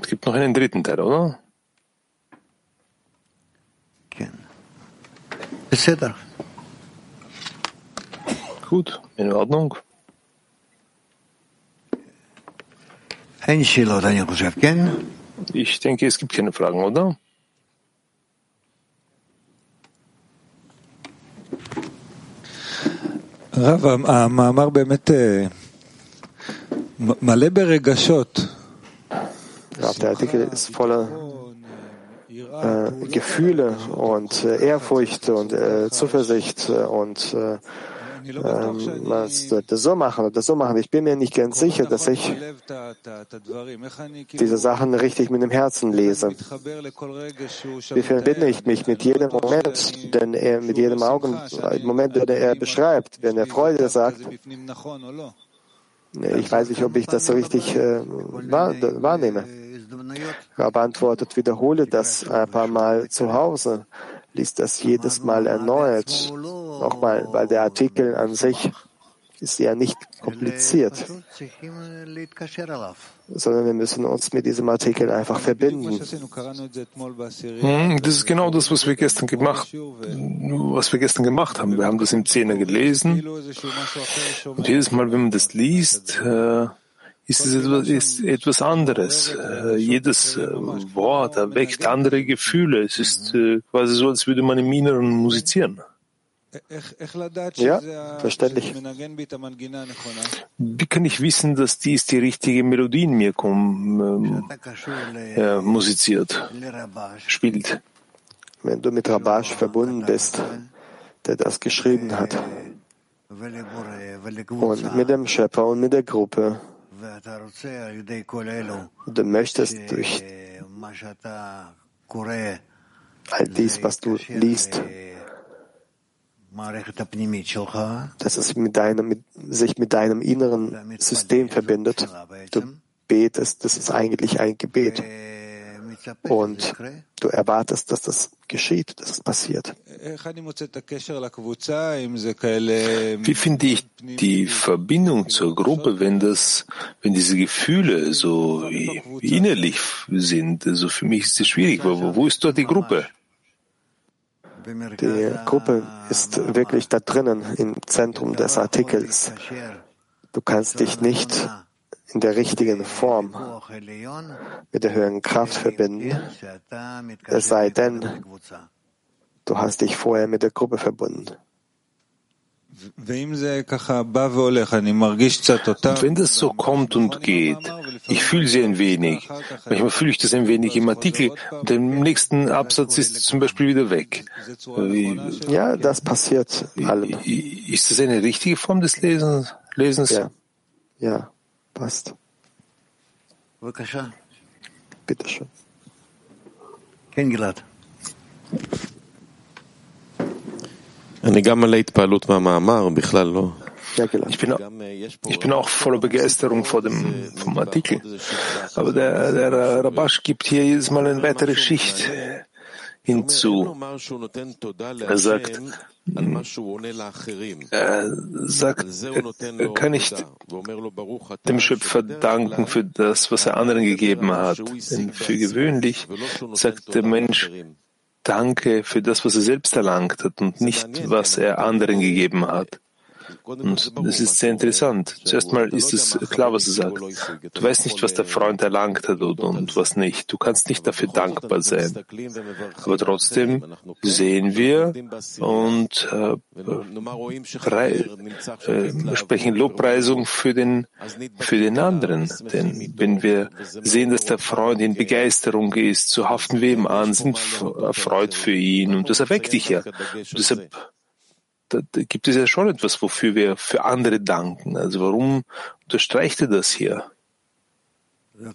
Es gibt noch einen dritten Teil, oder? בסדר. Gut, in Ordnung. Ich denke, es gibt keine Fragen, oder? רב, המאמר באמת מלא ברגשות. Der Artikel ist voller äh, Gefühle und äh, Ehrfurcht und äh, Zuversicht und äh, ähm, was das so machen oder so machen. Ich bin mir nicht ganz sicher, dass ich diese Sachen richtig mit dem Herzen lese. Wie verbinde ich mich mit jedem Moment, denn er mit jedem Augen, Moment, den er beschreibt, wenn er Freude sagt. Ich weiß nicht, ob ich das so richtig äh, wahrnehme. Rab antwortet, wiederhole das ein paar Mal zu Hause liest das jedes Mal erneut, nochmal, weil der Artikel an sich ist ja nicht kompliziert, sondern wir müssen uns mit diesem Artikel einfach verbinden. Hm, das ist genau das, was wir gestern gemacht, was wir gestern gemacht haben. Wir haben das im Zehner gelesen. Und jedes Mal, wenn man das liest, äh, ist es etwas, ist etwas anderes. Äh, jedes äh, Wort erweckt andere Gefühle. Es ist quasi so, als würde man im Inneren musizieren. Ja, verständlich. Wie kann ich wissen, dass dies die richtige Melodie in mir kommen, äh, musiziert, spielt? Wenn du mit Rabash verbunden bist, der das geschrieben hat, und mit dem Schöpfer und mit der Gruppe, du möchtest durch all dies, was du liest, dass es mit deinem, mit, sich mit deinem inneren System verbindet. Du betest, das ist eigentlich ein Gebet. Und du erwartest, dass das geschieht, dass es passiert. Wie finde ich die Verbindung zur Gruppe, wenn das, wenn diese Gefühle so innerlich sind? Also für mich ist es schwierig. Wo, wo ist dort die Gruppe? Die Gruppe ist wirklich da drinnen im Zentrum des Artikels. Du kannst dich nicht in der richtigen Form mit der höheren Kraft verbinden, es sei denn, du hast dich vorher mit der Gruppe verbunden. Und wenn das so kommt und geht, ich fühle sie ein wenig. Manchmal fühle ich das ein wenig im Artikel und im nächsten Absatz ist es zum Beispiel wieder weg. Ja, das passiert allem. Ist das eine richtige Form des Lesens? Lesens? Ja, ja passt. Bitte schön. Kennengelernt. Ich bin, auch voller Begeisterung vor dem vom Artikel. Aber der, der Rabash gibt hier jedes Mal eine weitere Schicht äh, hinzu. Er sagt, er sagt, kann nicht dem Schöpfer danken für das, was er anderen gegeben hat. Denn für gewöhnlich sagt der Mensch, Danke für das, was er selbst erlangt hat und nicht, was er anderen gegeben hat. Und das ist sehr interessant. Zuerst mal ist es klar, was er sagt. Du weißt nicht, was der Freund erlangt hat und, und was nicht. Du kannst nicht dafür dankbar sein. Aber trotzdem sehen wir und äh, äh, sprechen Lobpreisung für den, für den anderen. Denn wenn wir sehen, dass der Freund in Begeisterung ist, so haften wir ihm an, sind erfreut für ihn und das erweckt dich ja. Und deshalb da, da gibt es ja schon etwas, wofür wir für andere danken. Also warum unterstreicht er das hier? Das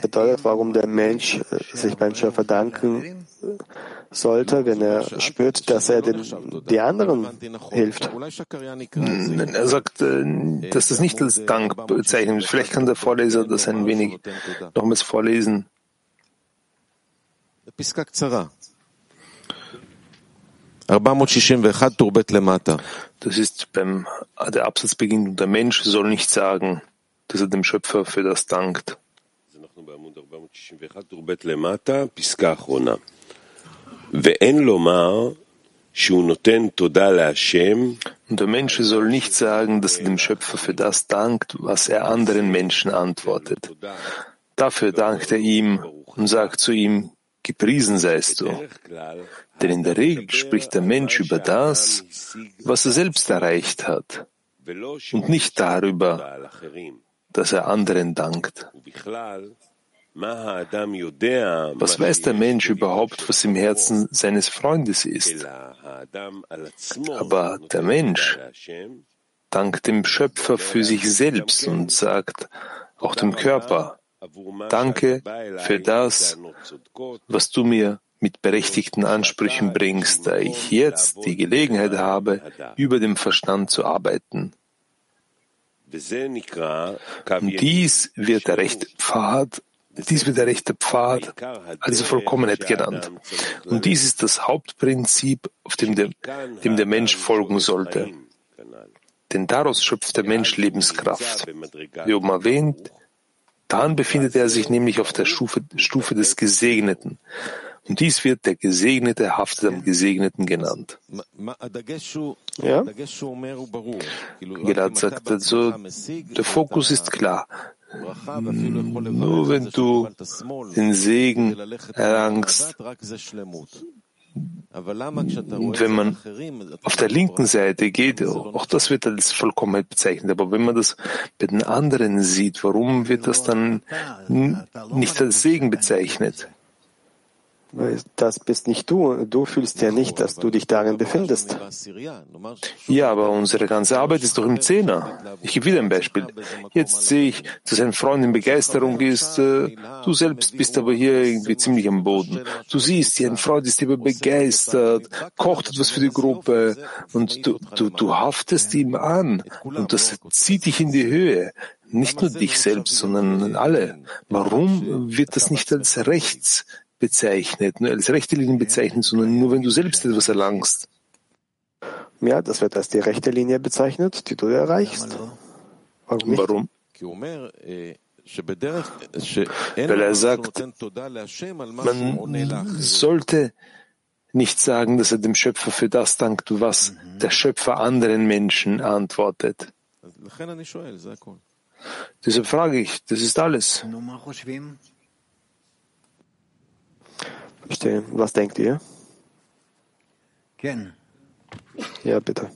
bedeutet, warum der Mensch äh, sich beim Schöpfer danken sollte, wenn er spürt, dass er den, die anderen hilft. Er sagt, äh, dass das nicht als Dank bezeichnet. Vielleicht kann der Vorleser das ein wenig nochmals vorlesen. Das ist beim, der Absatz beginnt, der Mensch soll nicht sagen, dass er dem Schöpfer für das dankt. Und der Mensch soll nicht sagen, dass er dem Schöpfer für das dankt, was er anderen Menschen antwortet. Dafür dankt er ihm und sagt zu ihm, Gepriesen seist du. Denn in der Regel spricht der Mensch über das, was er selbst erreicht hat, und nicht darüber, dass er anderen dankt. Was weiß der Mensch überhaupt, was im Herzen seines Freundes ist? Aber der Mensch dankt dem Schöpfer für sich selbst und sagt auch dem Körper, Danke für das, was du mir mit berechtigten Ansprüchen bringst, da ich jetzt die Gelegenheit habe, über dem Verstand zu arbeiten. Dies wird der rechte Pfad Dies wird der rechte Pfad, also Vollkommenheit genannt. Und dies ist das Hauptprinzip, auf dem der, dem der Mensch folgen sollte. Denn daraus schöpft der Mensch Lebenskraft. Wie oben erwähnt, dann befindet er sich nämlich auf der Stufe, Stufe des Gesegneten. Und dies wird der Gesegnete haftet am Gesegneten genannt. Ja? Gilad sagt also, der Fokus ist klar. Nur wenn du den Segen erlangst, und wenn man auf der linken Seite geht, auch das wird als Vollkommenheit bezeichnet. Aber wenn man das bei den anderen sieht, warum wird das dann nicht als Segen bezeichnet? Das bist nicht du. Du fühlst ja nicht, dass du dich darin befindest. Ja, aber unsere ganze Arbeit ist doch im Zehner. Ich gebe wieder ein Beispiel. Jetzt sehe ich, dass ein Freund in Begeisterung ist. Äh, du selbst bist aber hier irgendwie ziemlich am Boden. Du siehst, ein Freund ist immer begeistert, kocht etwas für die Gruppe und du, du, du haftest ihm an und das zieht dich in die Höhe nicht nur dich selbst, sondern alle. Warum wird das nicht als rechts bezeichnet, nur als rechte Linie bezeichnet, sondern nur wenn du selbst etwas erlangst. Ja, das wird als die rechte Linie bezeichnet, die du erreichst. Warum? Warum? Weil er sagt, man sollte nicht sagen, dass er dem Schöpfer für das dankt, was der Schöpfer anderen Menschen antwortet. Deshalb frage ich, das ist alles. Verstehe. Was denkt ihr? Ja, bitte.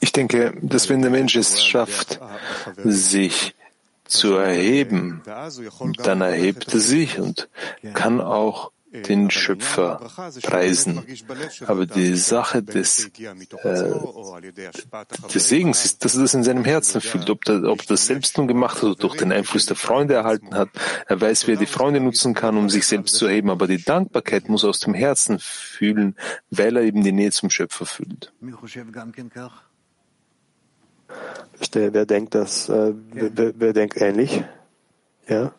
Ich denke, dass wenn der Mensch es schafft, sich zu erheben, dann erhebt er sich und kann auch den Schöpfer preisen. Aber die Sache des, äh, des Segens ist, dass er das in seinem Herzen fühlt, ob, er, ob das selbst nun gemacht hat oder durch den Einfluss der Freunde erhalten hat. Er weiß, wie er die Freunde nutzen kann, um sich selbst zu erheben, aber die Dankbarkeit muss aus dem Herzen fühlen, weil er eben die Nähe zum Schöpfer fühlt. Wer denkt das, äh, wer, wer denkt ähnlich? Ja?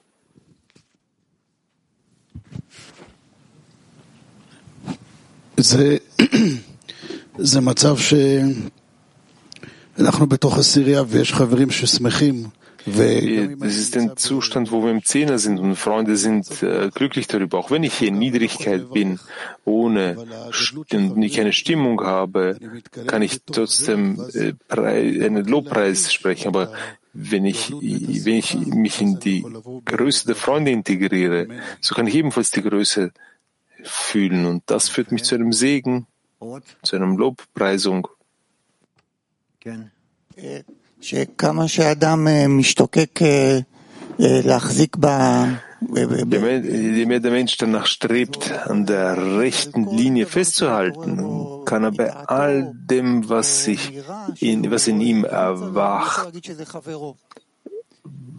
זה, זה מצב שאנחנו בתוך הסירייה ויש חברים ששמחים. Das ist ein Zustand, wo wir im Zehner sind und Freunde sind äh, glücklich darüber. Auch wenn ich hier in Niedrigkeit bin, ohne ich keine Stimmung habe, kann ich trotzdem äh, einen Lobpreis sprechen. Aber wenn ich, wenn ich mich in die Größe der Freunde integriere, so kann ich ebenfalls die Größe fühlen. Und das führt mich zu einem Segen, zu einer Lobpreisung. Je mehr der Mensch danach strebt, an der rechten Linie festzuhalten, kann er bei all dem, was, sich in, was in ihm erwacht,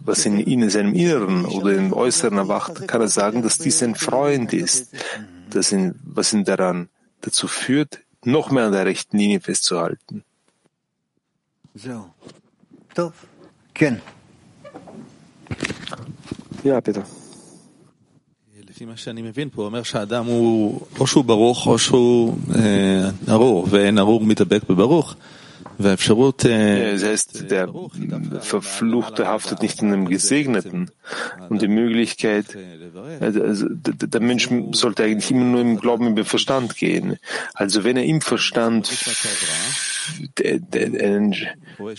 was in ihm, in seinem Inneren oder im Äußeren erwacht, kann er sagen, dass dies ein Freund ist das ihn, was ihn daran dazu führt, noch mehr an der rechten Linie festzuhalten. Ja, bitte. לפי מה שאני מבין פה, אומר שהאדם הוא או שהוא ברוך או שהוא אה, ארור, ואין ארור מתאבק בברוך. das heißt, der Verfluchte haftet nicht in einem Gesegneten. Und die Möglichkeit, also der Mensch sollte eigentlich immer nur im Glauben über Verstand gehen. Also wenn er im Verstand einen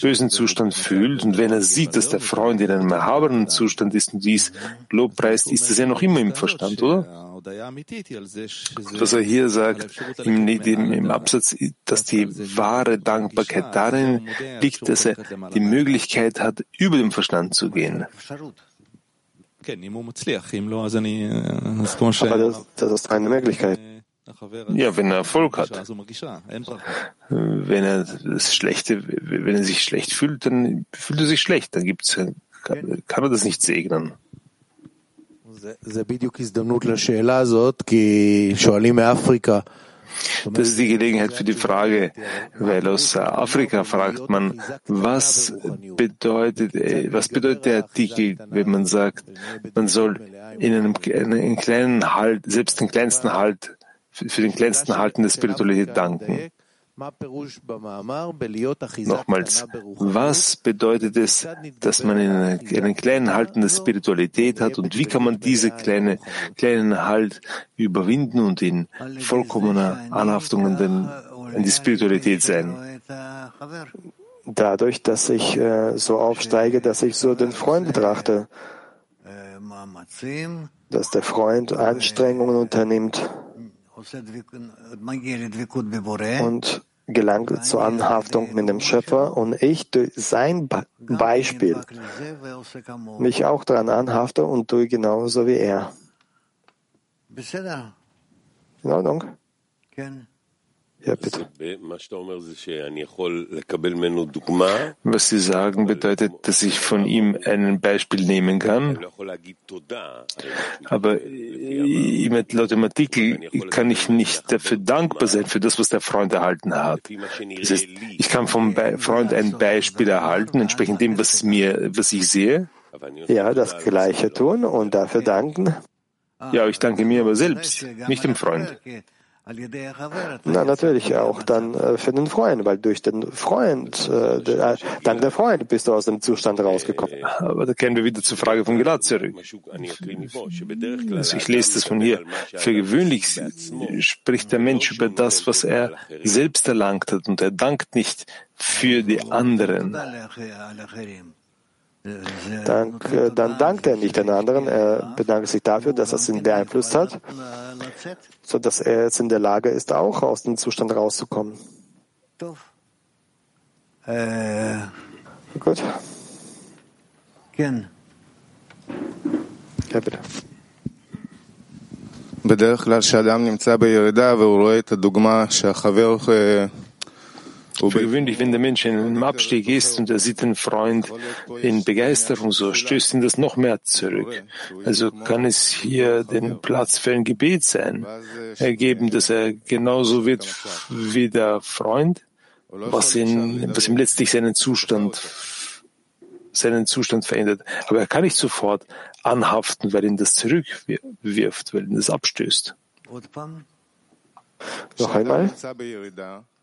bösen Zustand fühlt und wenn er sieht, dass der Freund in einem erhabenen Zustand ist und dies lobpreist, ist das ja noch immer im Verstand, oder? Was er hier sagt im, im, im Absatz, dass die wahre Dankbarkeit darin liegt, dass er die Möglichkeit hat, über den Verstand zu gehen. Aber das, das ist eine Möglichkeit. Ja, wenn er Erfolg hat. Wenn er das Schlechte, wenn er sich schlecht fühlt, dann fühlt er sich schlecht. Dann gibt's, kann, kann er das nicht segnen. Das ist die Gelegenheit für die Frage, weil aus Afrika fragt man, was bedeutet, äh, was bedeutet der Artikel, wenn man sagt, man soll in einem, in einem kleinen Halt, selbst den kleinsten Halt, für den kleinsten Halten der Spiritualität danken? Nochmals, was bedeutet es, dass man in einen kleinen Halten der Spiritualität hat? Und wie kann man diese kleine, kleinen Halt überwinden und in vollkommener Anhaftung an, den, an die Spiritualität sein? Dadurch, dass ich äh, so aufsteige, dass ich so den Freund betrachte, dass der Freund Anstrengungen unternimmt. und gelangt zur Anhaftung mit dem Schöpfer und ich durch sein Beispiel mich auch daran anhafte und tue genauso wie er. In Ordnung? Ja, bitte. Was Sie sagen, bedeutet, dass ich von ihm ein Beispiel nehmen kann. Aber laut dem Artikel kann ich nicht dafür dankbar sein, für das, was der Freund erhalten hat. Das heißt, ich kann vom Freund ein Beispiel erhalten, entsprechend dem, was, mir, was ich sehe. Ja, das Gleiche tun und dafür danken. Ja, ich danke mir aber selbst, nicht dem Freund. Na, natürlich auch dann äh, für den Freund, weil durch den Freund, äh, der, dank der Freund bist du aus dem Zustand rausgekommen. Aber da kehren wir wieder zur Frage von Gilad zurück. Also ich lese das von hier. Für gewöhnlich spricht der Mensch über das, was er selbst erlangt hat und er dankt nicht für die anderen. Dank, äh, dann dankt er nicht den anderen. Er bedankt sich dafür, dass er ihn beeinflusst hat, so dass er jetzt in der Lage ist, auch aus dem Zustand rauszukommen. Äh, Gut. Ja, bitte. בדרך כלל כשאדם נמצא בירידה והוא רואה את הדוגמה שהחבר für gewöhnlich, wenn der Mensch in einem Abstieg ist und er sieht den Freund in Begeisterung, so stößt ihn das noch mehr zurück. Also kann es hier den Platz für ein Gebet sein, ergeben, dass er genauso wird wie der Freund, was, ihn, was ihm letztlich seinen Zustand seinen Zustand verändert. Aber er kann nicht sofort anhaften, weil ihn das zurückwirft, weil ihn das abstößt. Noch einmal.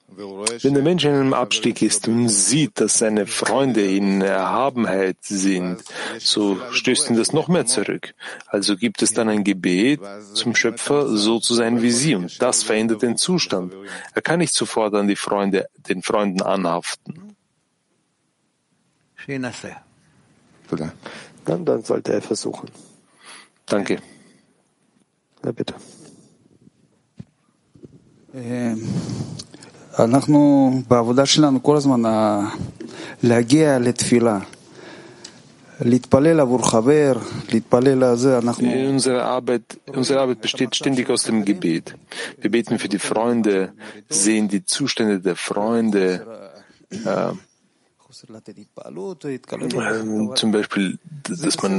Wenn der Mensch in einem Abstieg ist und sieht, dass seine Freunde in Erhabenheit sind, so stößt ihn das noch mehr zurück. Also gibt es dann ein Gebet zum Schöpfer, so zu sein wie sie, und das verändert den Zustand. Er kann nicht sofort an die Freunde, den Freunden anhaften. Dann, dann sollte er versuchen. Danke. Na bitte. Ähm. אנחנו בעבודה שלנו כל הזמן להגיע לתפילה. להתפלל עבור חבר, להתפלל על זה, אנחנו... Unsere Arbeit, unsere Arbeit besteht ständig aus dem Gebet. Wir beten für die Freunde, sehen die Zustände der Freunde, äh, zum Beispiel, dass man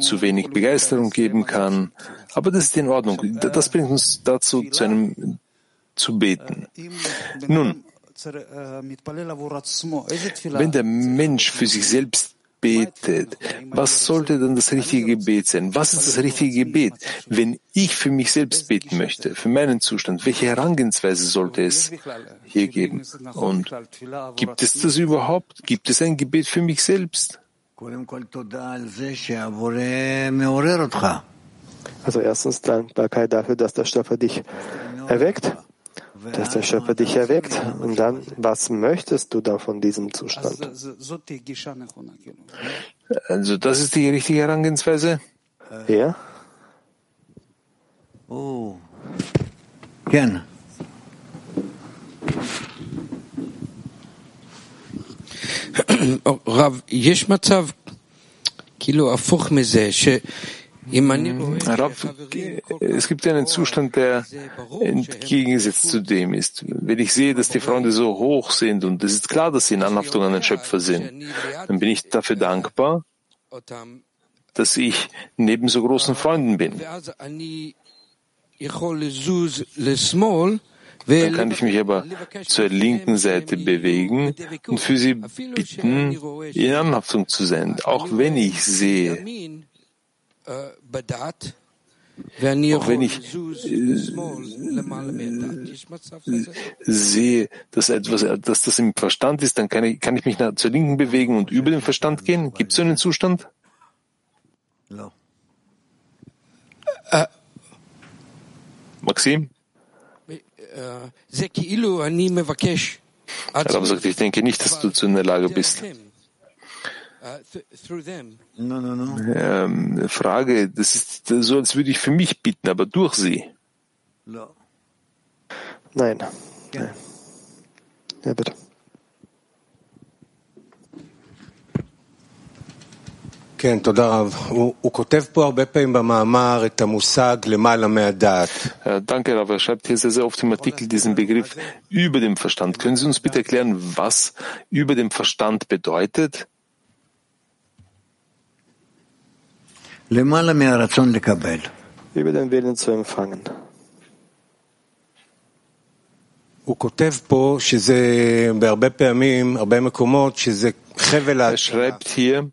zu wenig Begeisterung geben kann. Aber das ist in Ordnung. Das bringt uns dazu, zu einem zu beten. Nun, wenn der Mensch für sich selbst betet, was sollte dann das richtige Gebet sein? Was ist das richtige Gebet, wenn ich für mich selbst beten möchte, für meinen Zustand? Welche Herangehensweise sollte es hier geben? Und gibt es das überhaupt? Gibt es ein Gebet für mich selbst? Also erstens Dankbarkeit dafür, dass der Schöpfer dich erweckt dass der Schöpfer dich erweckt. Und dann, was möchtest du da von diesem Zustand? Also das ist die richtige Herangehensweise? Ja. Oh. כן. רב, יש מצב כאילו הפוך מזה, ש... Rav, es gibt einen Zustand, der entgegengesetzt zu dem ist. Wenn ich sehe, dass die Freunde so hoch sind und es ist klar, dass sie in Anhaftung an den Schöpfer sind, dann bin ich dafür dankbar, dass ich neben so großen Freunden bin. Dann kann ich mich aber zur linken Seite bewegen und für sie bitten, in Anhaftung zu sein, auch wenn ich sehe, auch wenn ich äh, sehe, dass etwas, dass das im Verstand ist, dann kann ich, kann ich mich nach, zur Linken bewegen und über den Verstand gehen. Gibt es so einen Zustand? Äh, Maxim? Aber sagt, ich denke nicht, dass du zu in der Lage bist. Ähm, Frage, das ist so, als würde ich für mich bitten, aber durch sie. Nein. Nein. Ja, bitte. כן, תודה רב. הוא, הוא כותב פה הרבה פעמים במאמר את המושג למעלה מהדעת. Danke, Rav. Er schreibt hier sehr, sehr oft im Artikel diesen Begriff über dem Verstand. Können Sie uns bitte erklären, was über dem Verstand bedeutet? Über den Willen zu empfangen. הוא כותב פה שזה בהרבה פעמים, הרבה מקומות, שזה חבל Er schreibt hier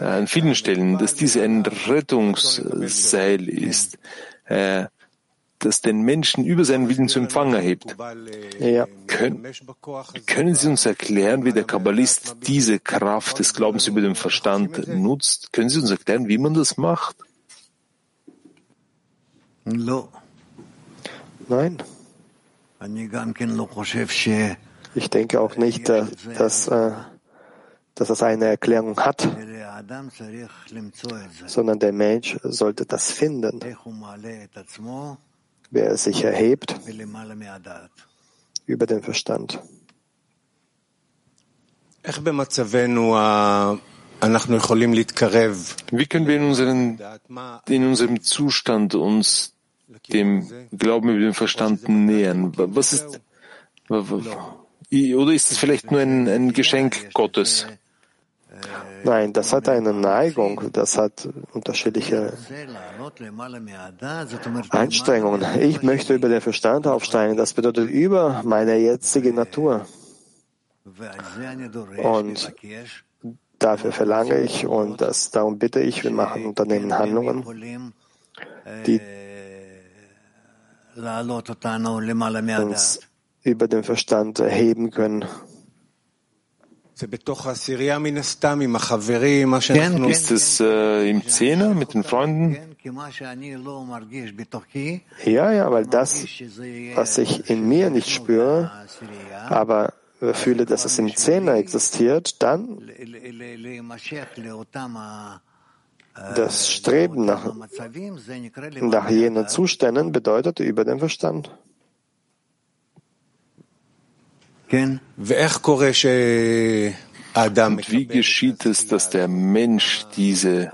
an vielen Stellen, dass dies ein Rettungsseil ist, äh, das den Menschen über seinen Willen zu empfangen erhebt. Ja. Können, können Sie uns erklären, wie der Kabbalist diese Kraft des Glaubens über den Verstand nutzt? Können Sie uns erklären, wie man das macht? Nein. Ich denke auch nicht, äh, dass, äh, dass es eine Erklärung hat, sondern der Mensch sollte das finden, wer er sich erhebt über den Verstand. Wie können wir in, unseren, in unserem Zustand uns dem Glauben über den Verstand nähern? Was ist, oder ist es vielleicht nur ein, ein Geschenk Gottes? Nein, das hat eine Neigung, das hat unterschiedliche Einstrengungen. Ich möchte über den Verstand aufsteigen, das bedeutet über meine jetzige Natur. Und dafür verlange ich und das, darum bitte ich, wir machen Unternehmen Handlungen, die uns über den Verstand erheben können. Ist es äh, im Zehner mit den Freunden? Ja, ja, weil das, was ich in mir nicht spüre, aber fühle, dass es im Zehner existiert, dann das Streben nach, nach jenen Zuständen bedeutet über den Verstand. Und wie geschieht es, dass der Mensch diese,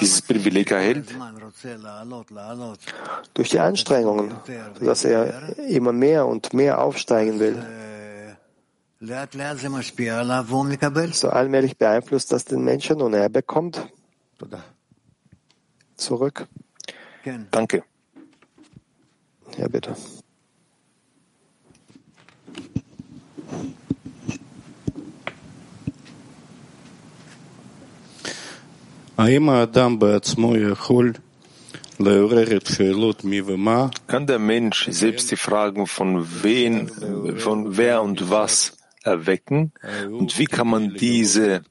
dieses Privileg erhält? Durch die Anstrengungen, dass er immer mehr und mehr aufsteigen will. So allmählich beeinflusst das den Menschen und er bekommt zurück. Danke. Ja, bitte. Kann der Mensch selbst die Fragen von wen, von wer und was erwecken? Und wie kann man diese,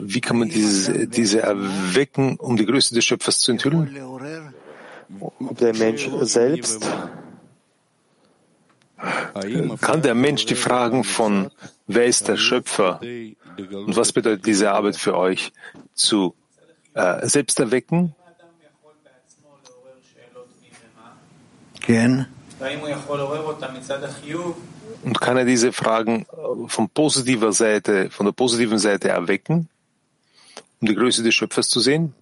wie kann man diese, diese erwecken, um die Größe des Schöpfers zu enthüllen? Ob der Mensch selbst kann der Mensch die Fragen von wer ist der Schöpfer und was bedeutet diese Arbeit für euch zu äh, selbst erwecken? Und kann er diese Fragen von positiver Seite, von der positiven Seite erwecken, um die Größe des Schöpfers zu sehen?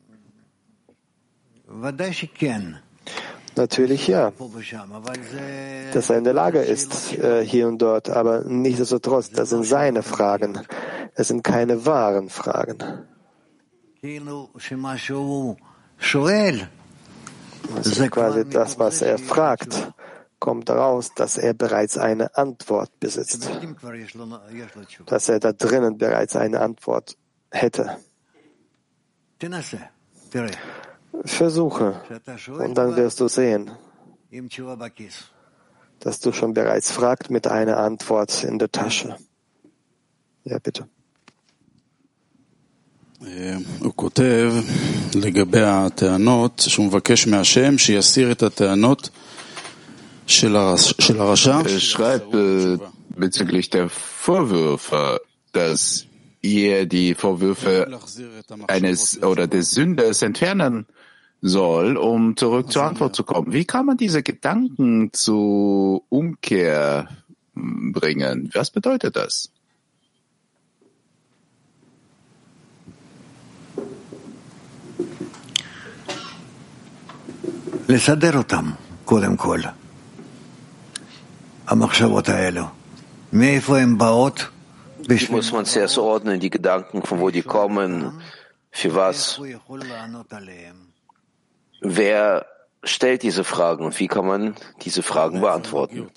Natürlich ja, dass er in der Lage ist, äh, hier und dort, aber nichtsdestotrotz, das sind seine Fragen. Es sind keine wahren Fragen. Ist quasi das, was er fragt. kommt daraus, dass er bereits eine Antwort besitzt, dass er da drinnen bereits eine Antwort hätte. Versuche und dann wirst du sehen, dass du schon bereits fragst mit einer Antwort in der Tasche. Ja, bitte. הוא כותב לגבי הטענות שהוא מבקש מהשם שיסיר את הטענות של הרשע. Er schreibt äh, bezüglich der Vorwürfe, dass ihr die Vorwürfe eines oder des Sünders entfernen soll, um zurück zur Antwort zu kommen. Wie kann man diese Gedanken zu Umkehr bringen? Was bedeutet das? לסדר אותם, קודם כל. המחשבות האלו. מאיפה הן באות? Muss man zuerst ordnen, die Gedanken, von wo die kommen, für was. Wer stellt diese Fragen und wie kann man diese Fragen beantworten?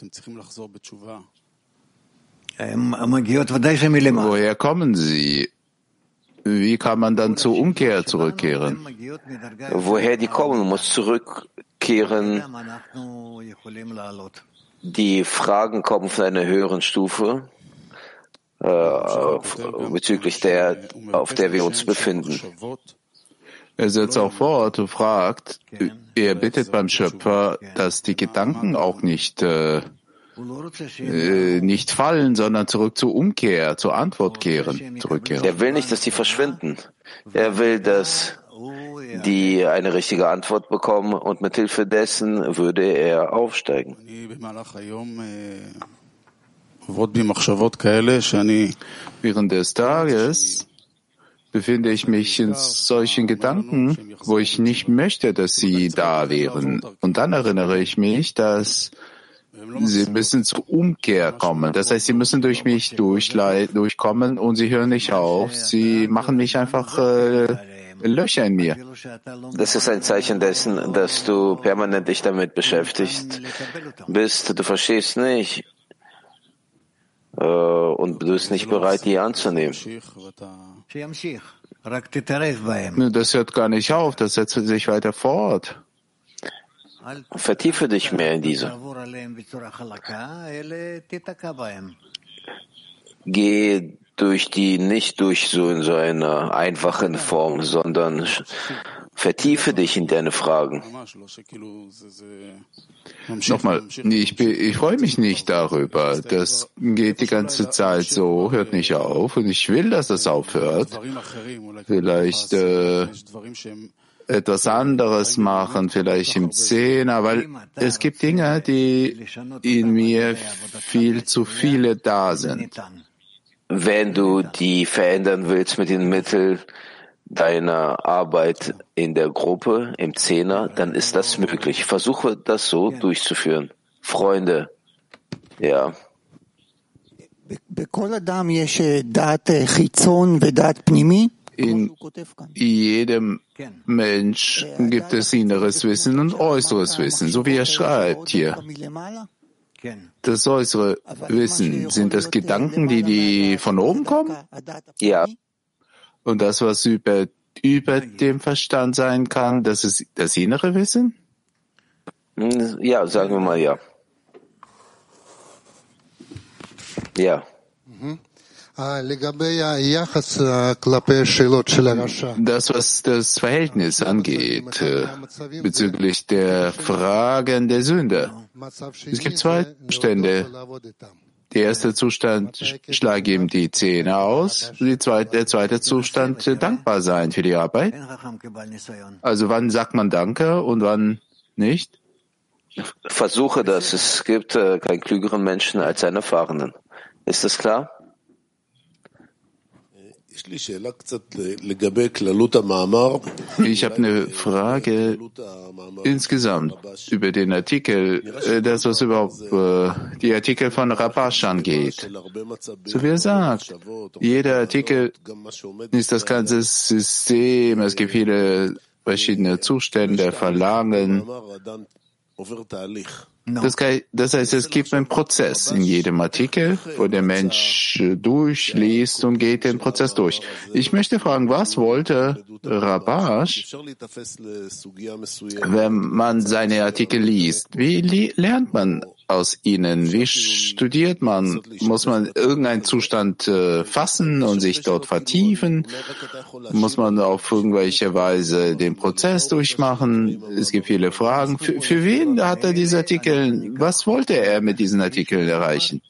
Woher kommen sie? Wie kann man dann zur Umkehr zurückkehren? Woher die kommen, muss zurückkehren. Die Fragen kommen von einer höheren Stufe äh, bezüglich der, auf der wir uns befinden. Er setzt auch fort und fragt, er bittet beim Schöpfer, dass die Gedanken auch nicht äh, äh, nicht fallen, sondern zurück zur Umkehr, zur Antwort kehren, zurückkehren. Er will nicht, dass die verschwinden. Er will, dass die eine richtige Antwort bekommen und mit Hilfe dessen würde er aufsteigen. Während des Tages befinde ich mich in solchen Gedanken, wo ich nicht möchte, dass sie da wären. Und dann erinnere ich mich, dass sie müssen zur Umkehr kommen. Das heißt, sie müssen durch mich durchkommen und sie hören nicht auf. Sie machen mich einfach äh, Löcher in mir. Das ist ein Zeichen dessen, dass du permanent dich damit beschäftigt bist. Du verstehst nicht äh, und du bist nicht bereit, die anzunehmen. Das hört gar nicht auf, das setzt sich weiter fort. Vertiefe dich mehr in diese. Geh durch die nicht durch so in so einer einfachen Form, sondern vertiefe dich in deine Fragen. Nochmal, ich, ich freue mich nicht darüber. Das geht die ganze Zeit so, hört nicht auf und ich will, dass das aufhört. Vielleicht äh, etwas anderes machen, vielleicht im Zehner, weil es gibt Dinge, die in mir viel zu viele da sind. Wenn du die verändern willst mit den Mitteln deiner Arbeit in der Gruppe, im Zehner, dann ist das möglich. Versuche das so durchzuführen. Freunde, ja. In jedem Mensch gibt es inneres Wissen und äußeres Wissen, so wie er schreibt hier. Das äußere Wissen, sind das Gedanken, die, die von oben kommen? Ja. Und das, was über, über dem Verstand sein kann, das ist das innere Wissen? Ja, sagen wir mal ja. Ja. Das, was das Verhältnis angeht, äh, bezüglich der Fragen der Sünder. Es gibt zwei Zustände. Der erste Zustand, schlag ihm die Zähne aus. Zweite, der zweite Zustand, dankbar sein für die Arbeit. Also wann sagt man Danke und wann nicht? Versuche das. Es gibt äh, keinen klügeren Menschen als einen Erfahrenen. Ist das klar? Ich habe eine Frage insgesamt über den Artikel, äh, das was überhaupt äh, die Artikel von Rabash angeht. So wie er sagt, jeder Artikel ist das ganze System, es gibt viele verschiedene Zustände, Verlangen. Das, heißt, es gibt einen Prozess in jedem Artikel, wo der Mensch durchliest und geht den Prozess durch. Ich möchte fragen, was wollte Rabash, wenn man seine Artikel liest? Wie lernt man aus ihnen? Wie studiert man? Muss man irgendeinen Zustand äh, fassen und sich dort vertiefen? Muss man auf irgendwelche Weise den Prozess durchmachen? Es gibt viele Fragen. Für, für wen hat er diese Artikel? Was wollte er mit diesen Artikeln erreichen?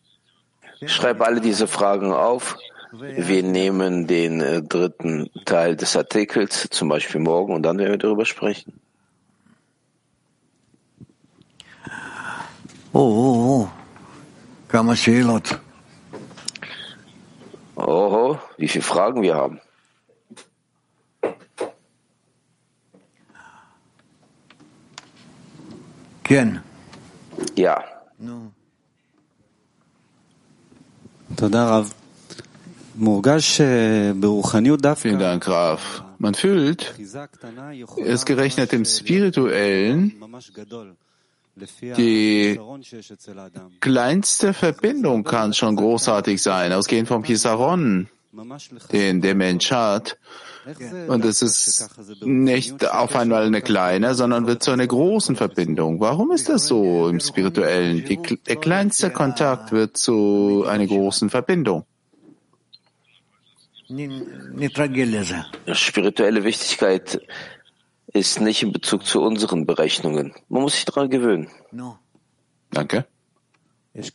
Schreib alle diese Fragen auf. Wir nehmen den äh, dritten Teil des Artikels, zum Beispiel morgen, und dann werden wir darüber sprechen. Oh, oh, oh. Oho, wie viele Fragen wir haben. Ken. Ja. No. Vielen Dank, Raf. Man fühlt, es gerechnet im Spirituellen die kleinste Verbindung kann schon großartig sein, ausgehend vom Pisaron, den der Mensch hat. Und es ist nicht auf einmal eine kleine, sondern wird zu einer großen Verbindung. Warum ist das so im Spirituellen? Die, der kleinste Kontakt wird zu einer großen Verbindung. Spirituelle Wichtigkeit ist nicht in Bezug zu unseren Berechnungen. Man muss sich daran gewöhnen. Danke. Es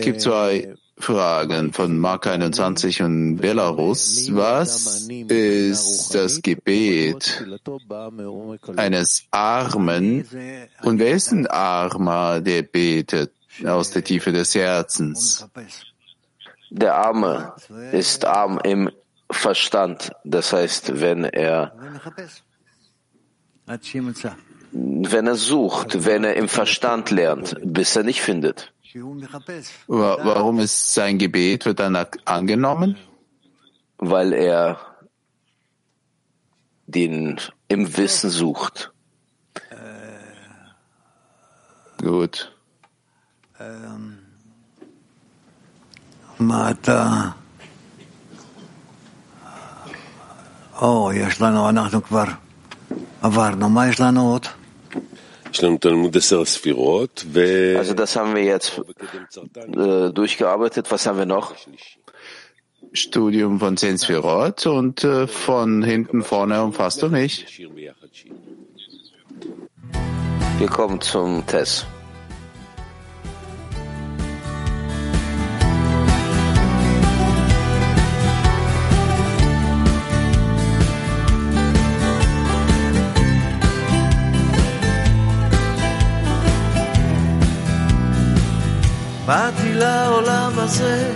gibt zwei Fragen von Mark 21 und Belarus. Was ist das Gebet eines Armen und wer ist ein Armer, der betet aus der Tiefe des Herzens? Der Arme ist arm im Verstand. Das heißt, wenn er, wenn er sucht, wenn er im Verstand lernt, bis er nicht findet. Warum ist sein Gebet wird dann angenommen? Weil er den im Wissen sucht. Gut. Mata. או, יש לנו, אנחנו כבר עברנו. מה יש לנו עוד? Also das haben wir jetzt äh, durchgearbeitet. Was haben wir noch? Studium von zehn Sphirot und äh, von hinten vorne umfasst du mich. Wir kommen zum Test. באתי לעולם הזה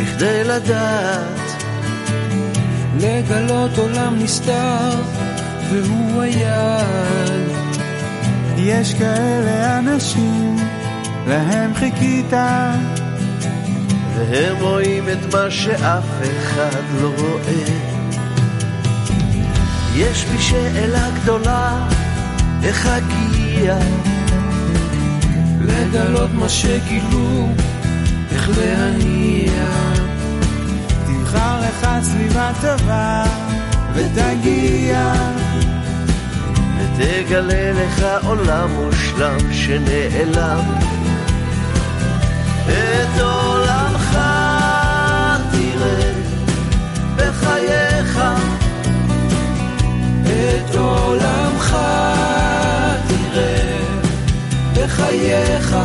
בכדי לדעת. לגלות עולם נסתר והוא היד יש כאלה אנשים להם חיכית והם רואים את מה שאף אחד לא רואה. יש בי שאלה גדולה איך אגיע לגלות מה שגילו, איך להניע. תבחר לך סביבה טובה ותגיע. ותגלה לך עולם מושלם שנעלם. את עולמך תראה בחייך. את עולמך בחייך.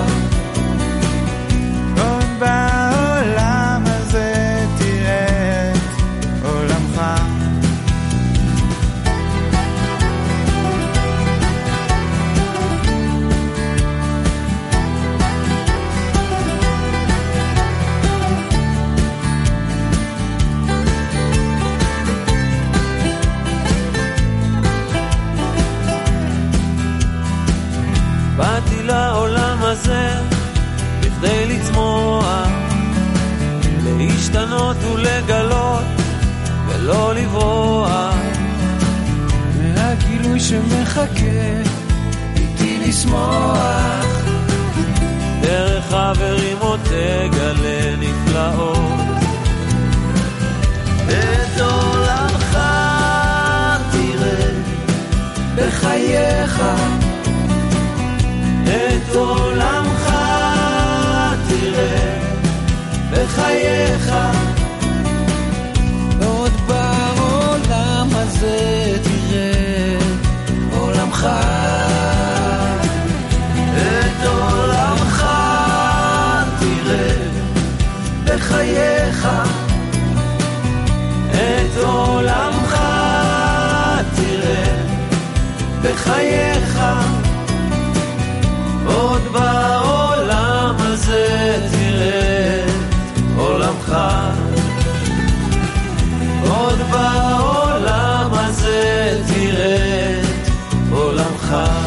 הזה בכדי לצמוח, להשתנות ולגלות ולא לברוח. הגילוי שמחכה איתי לשמוח דרך חברים עוד תגלה נפלאות את עולמך תראה בחייך את עולמך תראה בחייך. עוד בעולם הזה תראה עולמך. את עולמך תראה בחייך. את עולמך תראה בחייך מחר